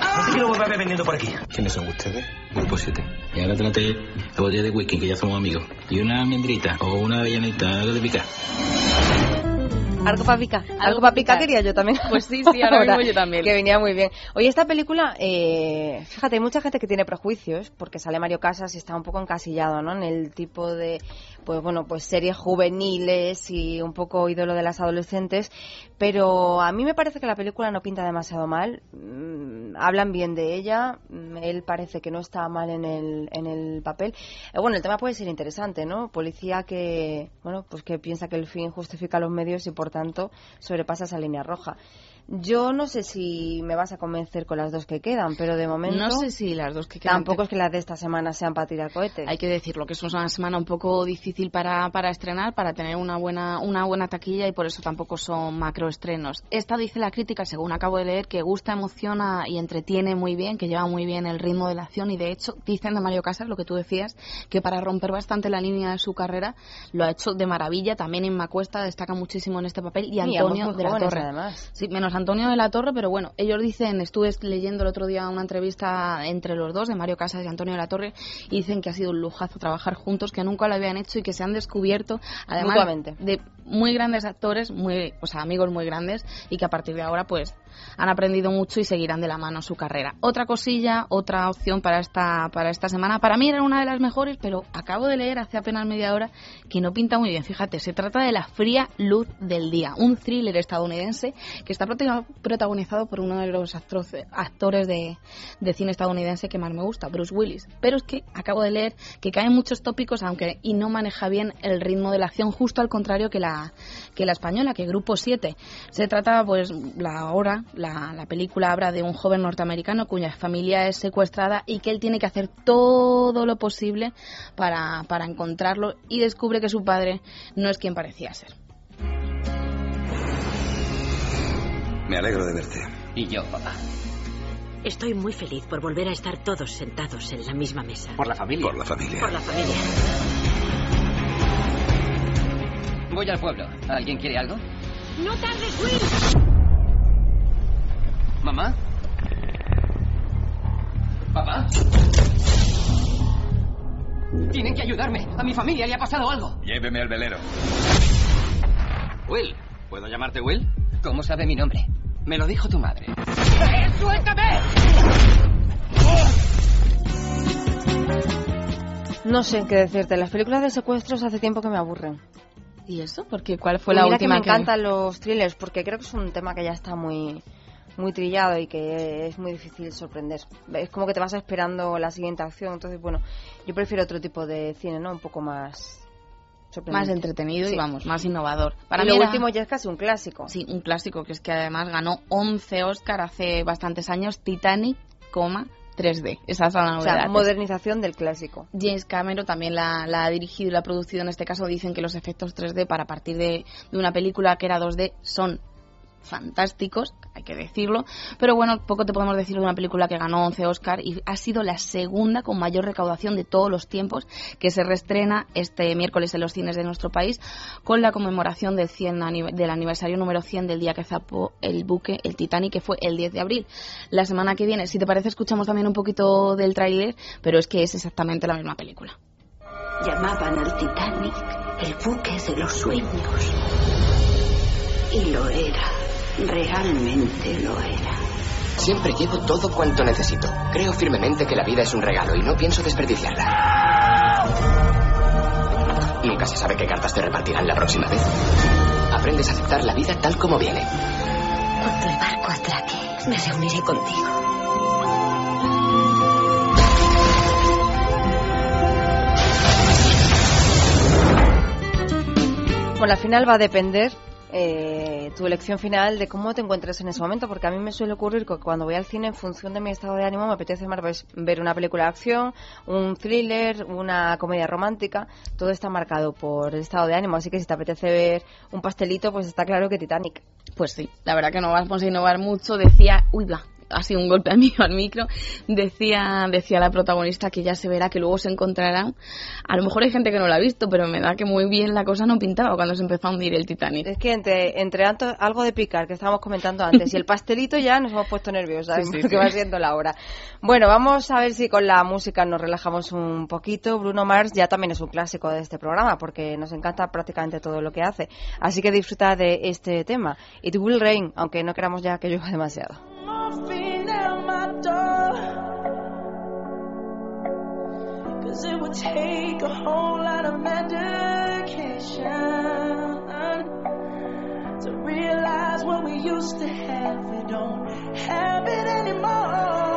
No te quiero volver a ver vendiendo por aquí. ¿Quiénes son ustedes? Grupo 7. Y ahora trate la botella de whisky, que ya somos amigos. Y una almendrita o una avellanita, algo de picar. Algo para picar. Algo para picar quería yo también. Pues sí, sí, ahora mismo yo también. Que venía muy bien. Oye, esta película, eh, fíjate, hay mucha gente que tiene prejuicios porque sale Mario Casas y está un poco encasillado, ¿no? En el tipo de, pues bueno, pues series juveniles y un poco ídolo de las adolescentes. Pero a mí me parece que la película no pinta demasiado mal. Mm, hablan bien de ella. Mm, Él parece que no está mal en el, en el papel. Eh, bueno, el tema puede ser interesante, ¿no? Policía que, bueno, pues que piensa que el fin justifica los medios y por tanto sobrepasa esa línea roja. Yo no sé si me vas a convencer con las dos que quedan, pero de momento. No sé si las dos que quedan. Tampoco es que las de esta semana sean para tirar cohetes. Hay que decirlo, que es una semana un poco difícil para, para estrenar, para tener una buena, una buena taquilla y por eso tampoco son macroestrenos. Esta dice la crítica, según acabo de leer, que gusta, emociona y entretiene muy bien, que lleva muy bien el ritmo de la acción y de hecho dicen de Mario Casas, lo que tú decías, que para romper bastante la línea de su carrera lo ha hecho de maravilla. También en Macuesta destaca muchísimo en este papel y Y Antonio muy de la Torre. además. Sí, menos Antonio de la Torre, pero bueno, ellos dicen, estuve leyendo el otro día una entrevista entre los dos, de Mario Casas y Antonio de la Torre, y dicen que ha sido un lujazo trabajar juntos, que nunca lo habían hecho y que se han descubierto, además Mutuamente. de muy grandes actores, muy, o sea, amigos muy grandes, y que a partir de ahora, pues, han aprendido mucho y seguirán de la mano su carrera. Otra cosilla, otra opción para esta, para esta semana, para mí era una de las mejores, pero acabo de leer hace apenas media hora que no pinta muy bien. Fíjate, se trata de La fría luz del día, un thriller estadounidense que está prota- protagonizado por uno de los actores de, cine estadounidense que más me gusta, Bruce Willis. Pero es que acabo de leer que caen muchos tópicos, aunque y no maneja bien el ritmo de la acción, justo al contrario que la, que la española, que Grupo 7. Se trata, pues, la hora, la, la película habla de un joven norteamericano cuya familia es secuestrada y que él tiene que hacer todo lo posible para, para encontrarlo y descubre que su padre no es quien parecía ser. Me alegro de verte. Y yo, papá. Estoy muy feliz por volver a estar todos sentados en la misma mesa. Por la familia. Por la familia. Por la familia. Voy al pueblo. ¿Alguien quiere algo? ¡No tardes, Will! ¿Mamá? ¿Papá? Tienen que ayudarme. A mi familia le ha pasado algo. Lléveme al velero. Will. ¿Puedo llamarte Will? ¿Cómo sabe mi nombre? Me lo dijo tu madre. ¡Suéltame! No sé qué decirte. Las películas de secuestros hace tiempo que me aburren. ¿Y eso? Porque ¿cuál fue la mira última que me encantan los thrillers porque creo que es un tema que ya está muy muy trillado y que es muy difícil sorprender. Es como que te vas esperando la siguiente acción. Entonces, bueno, yo prefiero otro tipo de cine, ¿no? Un poco más más entretenido y Sí. vamos, más innovador. y lo mí era- último ya es casi un clásico. Sí, un clásico que es que además ganó 11 Oscar hace bastantes años, Titanic, coma 3D. Esa es la O novedad. sea, modernización del clásico. James Cameron también la, la ha dirigido y la ha producido en este caso. Dicen que los efectos 3D para partir de, de una película que era 2D son fantásticos, hay que decirlo. Pero bueno, poco te podemos decir de una película que ganó 11 Oscar y ha sido la segunda con mayor recaudación de todos los tiempos que se reestrena este miércoles en los cines de nuestro país con la conmemoración del, 100 anive- del aniversario número 100 del día que zapó el buque, el Titanic, que fue el 10 de abril. La semana que viene, si te parece, escuchamos también un poquito del tráiler, pero es que es exactamente la misma película. Llamaban al Titanic el buque de los sueños. Y lo era. Realmente lo era. Siempre llevo todo cuanto necesito. Creo firmemente que la vida es un regalo y no pienso desperdiciarla. Nunca se sabe qué cartas te repartirán la próxima vez. Aprendes a aceptar la vida tal como viene. Cuando el barco atraque, me reuniré contigo. Bueno, al final va a depender eh, tu elección final de cómo te encuentres en ese momento, porque a mí me suele ocurrir que cuando voy al cine, en función de mi estado de ánimo, me apetece más ves- ver una película de acción, un thriller, una comedia romántica. Todo está marcado por el estado de ánimo, así que si te apetece ver un pastelito, pues está claro que Titanic. Pues sí, la verdad que no vamos a innovar mucho. Decía, uy, ha sido un golpe a mí al micro. Decía, decía la protagonista que ya se verá, que luego se encontrarán. A lo mejor hay gente que no la ha visto, pero me da que muy bien la cosa no pintaba cuando se empezó a hundir el Titanic. Es que entre, entre algo de picar que estábamos comentando antes y el pastelito ya nos hemos puesto nerviosas Sí, sí, porque sí. va siendo la hora. Bueno, vamos a ver si con la música nos relajamos un poquito. Bruno Mars ya también es un clásico de este programa porque nos encanta prácticamente todo lo que hace. Así que disfruta de este tema. It will rain, aunque no queramos ya que llueva demasiado. Morphine at my door. Cause it would take a whole lot of medication to realize what we used to have. We don't have it anymore.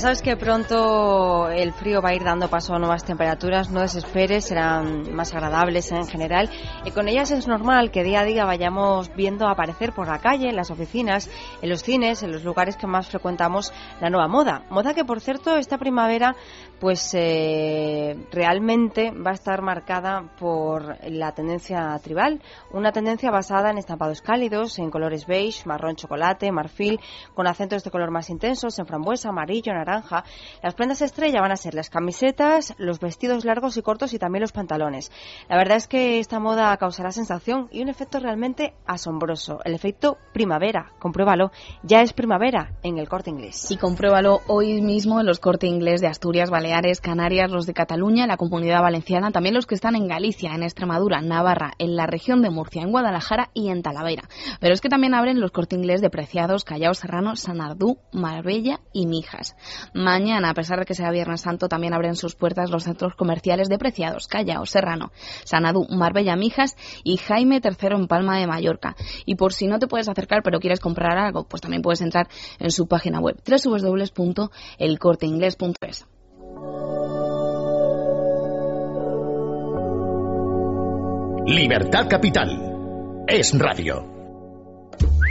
Sabes que pronto el frío va a ir dando paso a nuevas temperaturas, no desesperes, serán más agradables en general y con ellas es normal que día a día vayamos viendo aparecer por la calle, en las oficinas, en los cines, en los lugares que más frecuentamos la nueva moda. Moda que por cierto esta primavera pues eh, realmente va a estar marcada por la tendencia tribal, una tendencia basada en estampados cálidos, en colores beige, marrón chocolate, marfil, con acentos de color más intensos, en frambuesa, amarillo, naranja. Las prendas estrella van a ser las camisetas, los vestidos largos y cortos y también los pantalones. La verdad es que esta moda causará sensación y un efecto realmente asombroso. El efecto primavera. Compruébalo. Ya es primavera en el corte inglés. Y compruébalo hoy mismo en los corte inglés de Asturias, Baleares, Canarias, los de Cataluña, la Comunidad Valenciana, también los que están en Galicia, en Extremadura, Navarra, en la región de Murcia, en Guadalajara y en Talavera. Pero es que también abren los corte inglés de Preciados, Callao Serrano, Sanardú, Marbella y Mijas. Mañana, a pesar de que sea Viernes Santo, también abren sus puertas los centros comerciales de Preciados, Callao, Serrano, Sanadú, Marbella, Mijas y Jaime III en Palma de Mallorca. Y por si no te puedes acercar pero quieres comprar algo, pues también puedes entrar en su página web www.elcorteinglés.es. Libertad Capital. Es radio.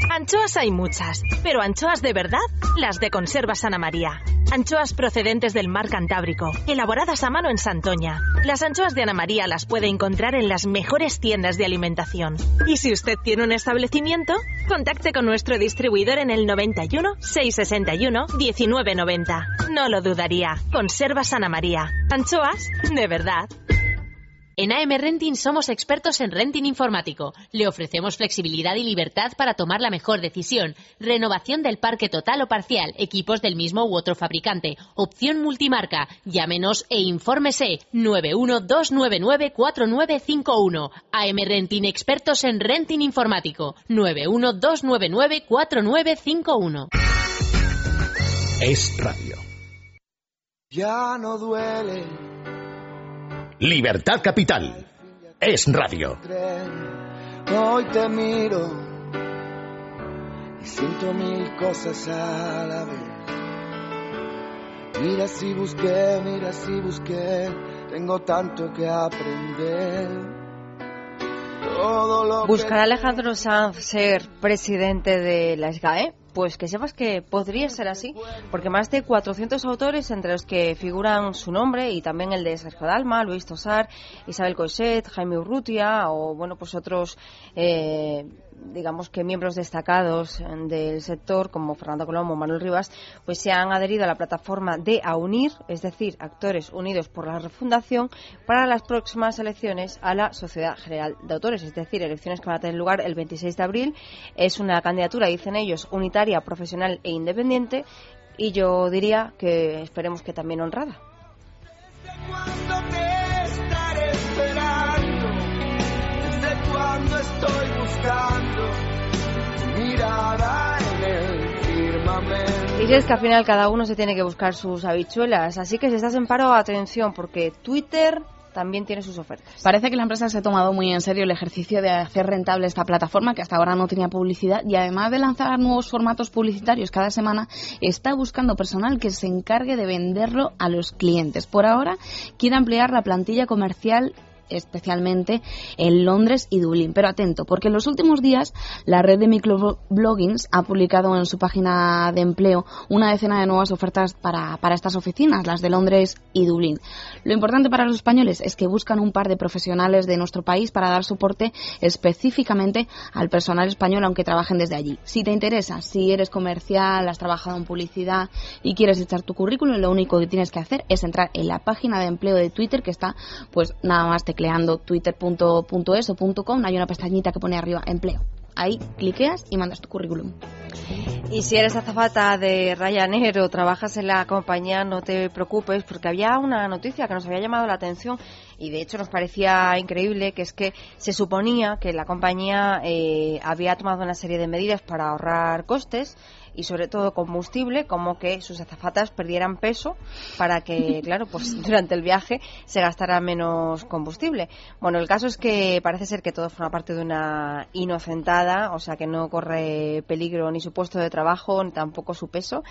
Anchoas hay muchas, pero anchoas de verdad, las de Conservas Ana María. Anchoas procedentes del mar Cantábrico, elaboradas a mano en Santoña. Las anchoas de Ana María las puede encontrar en las mejores tiendas de alimentación. Y si usted tiene un establecimiento, contacte con nuestro distribuidor en el 91 661 1990. No lo dudaría. Conservas Ana María. Anchoas de verdad. En AM Renting somos expertos en renting informático. Le ofrecemos flexibilidad y libertad para tomar la mejor decisión. Renovación del parque total o parcial, equipos del mismo u otro fabricante. Opción multimarca. Llámenos e infórmese 912994951. AM Renting expertos en renting informático. 912994951. Es radio. Ya no duele. Libertad Capital. Es radio. Hoy te miro y siento mil cosas a la vez. Mira si busqué, mira si busqué, tengo tanto que aprender. Todo lo ¿Buscará Alejandro Sanz ser presidente de la SGAE? Pues que sepas que podría ser así, porque más de 400 autores, entre los que figuran su nombre y también el de Sergio Dalma, Luis Tosar, Isabel Coixet, Jaime Urrutia o, bueno, pues otros eh, digamos que miembros destacados del sector como Fernando Colombo o Manuel Rivas pues se han adherido a la plataforma de AUNIR, es decir, Actores Unidos por la Refundación para las próximas elecciones a la Sociedad General de Autores, es decir, elecciones que van a tener lugar el 26 de abril. Es una candidatura, dicen ellos, unitaria, profesional e independiente y yo diría que esperemos que también honrada. Cuando estoy buscando mirada en el firmamento. Y si es que al final cada uno se tiene que buscar sus habichuelas, así que si estás en paro, atención, porque Twitter también tiene sus ofertas. Parece que la empresa se ha tomado muy en serio el ejercicio de hacer rentable esta plataforma que hasta ahora no tenía publicidad y además de lanzar nuevos formatos publicitarios cada semana, está buscando personal que se encargue de venderlo a los clientes. Por ahora quiere ampliar la plantilla comercial especialmente en Londres y Dublín. Pero atento, porque en los últimos días la red de microbloggings ha publicado en su página de empleo una decena de nuevas ofertas para, para estas oficinas, las de Londres y Dublín. Lo importante para los españoles es que buscan un par de profesionales de nuestro país para dar soporte específicamente al personal español, aunque trabajen desde allí. Si te interesa, si eres comercial, has trabajado en publicidad y quieres echar tu currículum, lo único que tienes que hacer es entrar en la página de empleo de Twitter que está, pues nada más te tecleando twitter.es o .com hay una pestañita que pone arriba empleo. Ahí cliqueas y mandas tu currículum. Y si eres azafata de Ryanair o trabajas en la compañía, no te preocupes porque había una noticia que nos había llamado la atención Y de hecho nos parecía increíble que es que se suponía que la compañía eh, había tomado una serie de medidas para ahorrar costes y sobre todo combustible, como que sus azafatas perdieran peso para que, claro, pues durante el viaje se gastara menos combustible. Bueno, el caso es que parece ser que todo forma parte de una inocentada, o sea que no corre peligro ni su puesto de trabajo ni tampoco su peso.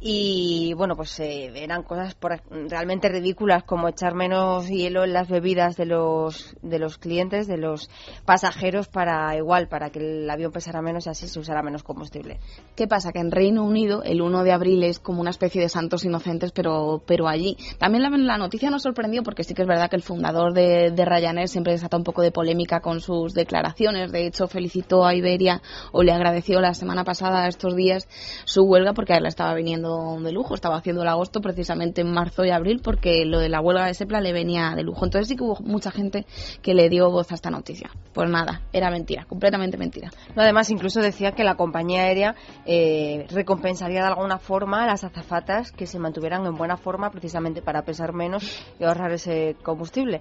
Y bueno, pues eh, eran cosas por, realmente ridículas como echar menos hielo en las bebidas de los de los clientes, de los pasajeros para igual, para que el avión pesara menos y así se usara menos combustible. ¿Qué pasa? Que en Reino Unido el 1 de abril es como una especie de santos inocentes, pero, pero allí. También la, noticia nos sorprendió porque sí que es verdad que el fundador de, Ryanair siempre desata un poco de polémica con sus declaraciones. De hecho, felicitó a Iberia o le agradeció la semana pasada, estos días, su huelga porque a él estaba viniendo de lujo. Estaba haciendo el agosto precisamente en marzo y abril porque lo de la huelga de Sepla le venía de lujo. Entonces sí que hubo mucha gente que le dio voz a esta noticia. Pues nada, era mentira, completamente mentira. además, incluso decía que la compañía aérea eh, recompensaría de alguna forma a las azafatas que se mantuvieran en buena forma precisamente para pesar menos y ahorrar ese combustible.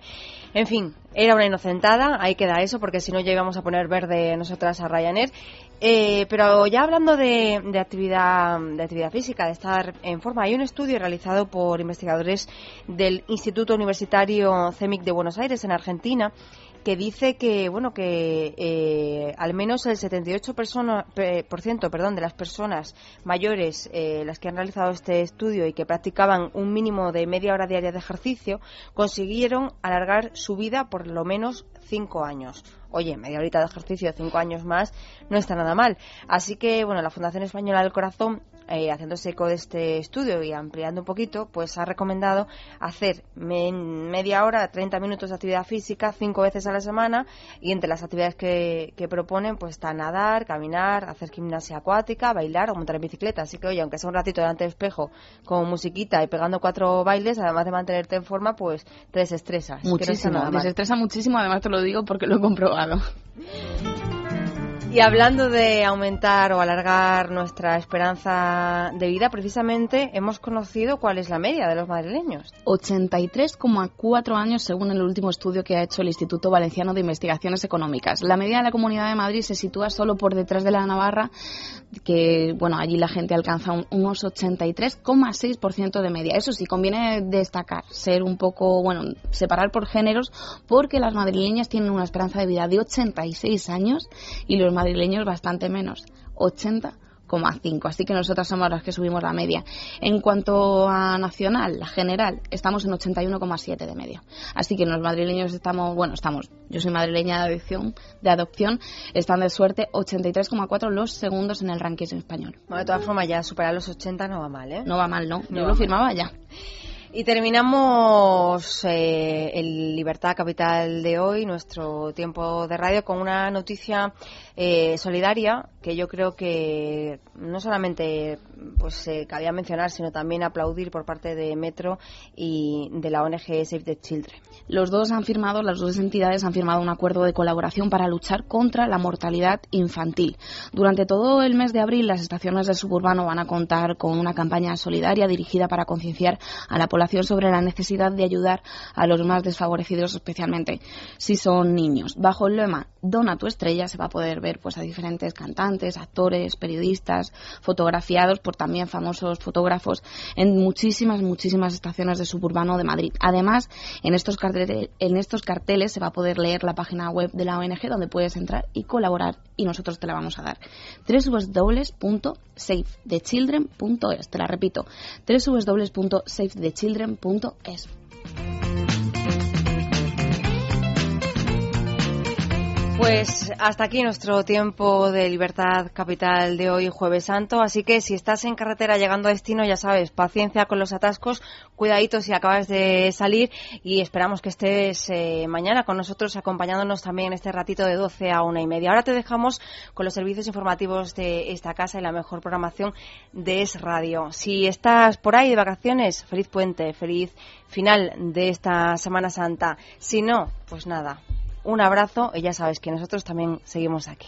En fin, era una inocentada, ahí queda eso, porque si no ya íbamos a poner verde nosotras a Ryanair. Eh, pero ya hablando de, actividad, de actividad física, de estar en forma, hay un estudio realizado por investigadores del Instituto Universitario CEMIC de Buenos Aires, en Argentina, que dice que bueno que eh, al menos el 78% persona, por ciento, perdón, de las personas mayores eh, las que han realizado este estudio y que practicaban un mínimo de media hora diaria de ejercicio consiguieron alargar su vida por lo menos cinco años oye, media horita de ejercicio, cinco años más, no está nada mal. Así que, bueno, la Fundación Española del Corazón, eh, haciéndose eco de este estudio y ampliando un poquito, pues ha recomendado hacer media hora, 30 minutos de actividad física cinco veces a la semana y entre las actividades que, que proponen, pues está nadar, caminar, hacer gimnasia acuática, bailar o montar en bicicleta. Así que, oye, aunque sea un ratito delante del espejo con musiquita y pegando cuatro bailes, además de mantenerte en forma, pues te desestresas. Muchísimo, desestresa muchísimo, además te lo digo porque lo he comprobado. Y hablando de aumentar o alargar nuestra esperanza de vida, precisamente hemos conocido cuál es la media de los madrileños. 83,4 años según el último estudio que ha hecho el Instituto Valenciano de Investigaciones Económicas. La media de la Comunidad de Madrid se sitúa solo por detrás de la Navarra, que bueno, allí la gente alcanza unos 83,6% de media. Eso sí, conviene destacar, ser un poco, bueno, separar por géneros, porque las madrileñas tienen una esperanza de vida de 86 años y los madrileños bastante menos, 80,5. Así que nosotras somos las que subimos la media. En cuanto a nacional, la general, estamos en 81,7 de media. Así que los madrileños estamos, bueno, estamos, yo soy madrileña de adopción, de adopción están de suerte 83,4 los segundos en el ranking español. Bueno, de todas formas, ya superar los 80 no va mal, ¿eh? No va mal, no. yo lo firmaba ya. Y terminamos eh, el Libertad Capital de hoy, nuestro tiempo de radio, con una noticia eh, solidaria que yo creo que no solamente pues eh, cabía mencionar, sino también aplaudir por parte de Metro y de la ONG Save the Children. Los dos han firmado, las dos entidades han firmado un acuerdo de colaboración para luchar contra la mortalidad infantil. Durante todo el mes de abril, las estaciones del suburbano van a contar con una campaña solidaria dirigida para concienciar a la población sobre la necesidad de ayudar a los más desfavorecidos, especialmente si son niños. Bajo el lema Dona tu estrella se va a poder ver pues a diferentes cantantes, actores, periodistas, fotografiados por también famosos fotógrafos en muchísimas, muchísimas estaciones de suburbano de Madrid. Además, en estos carteles, en estos carteles se va a poder leer la página web de la ONG donde puedes entrar y colaborar y nosotros te la vamos a dar. www.safethechildren.es. Te la repito, www.safethechildren.es. Pues hasta aquí nuestro tiempo de libertad capital de hoy, jueves santo. Así que si estás en carretera llegando a destino, ya sabes, paciencia con los atascos, cuidadito si acabas de salir y esperamos que estés eh, mañana con nosotros acompañándonos también este ratito de 12 a una y media. Ahora te dejamos con los servicios informativos de esta casa y la mejor programación de Es Radio. Si estás por ahí de vacaciones, feliz puente, feliz final de esta Semana Santa. Si no, pues nada, un abrazo y ya sabes que nosotros también seguimos aquí.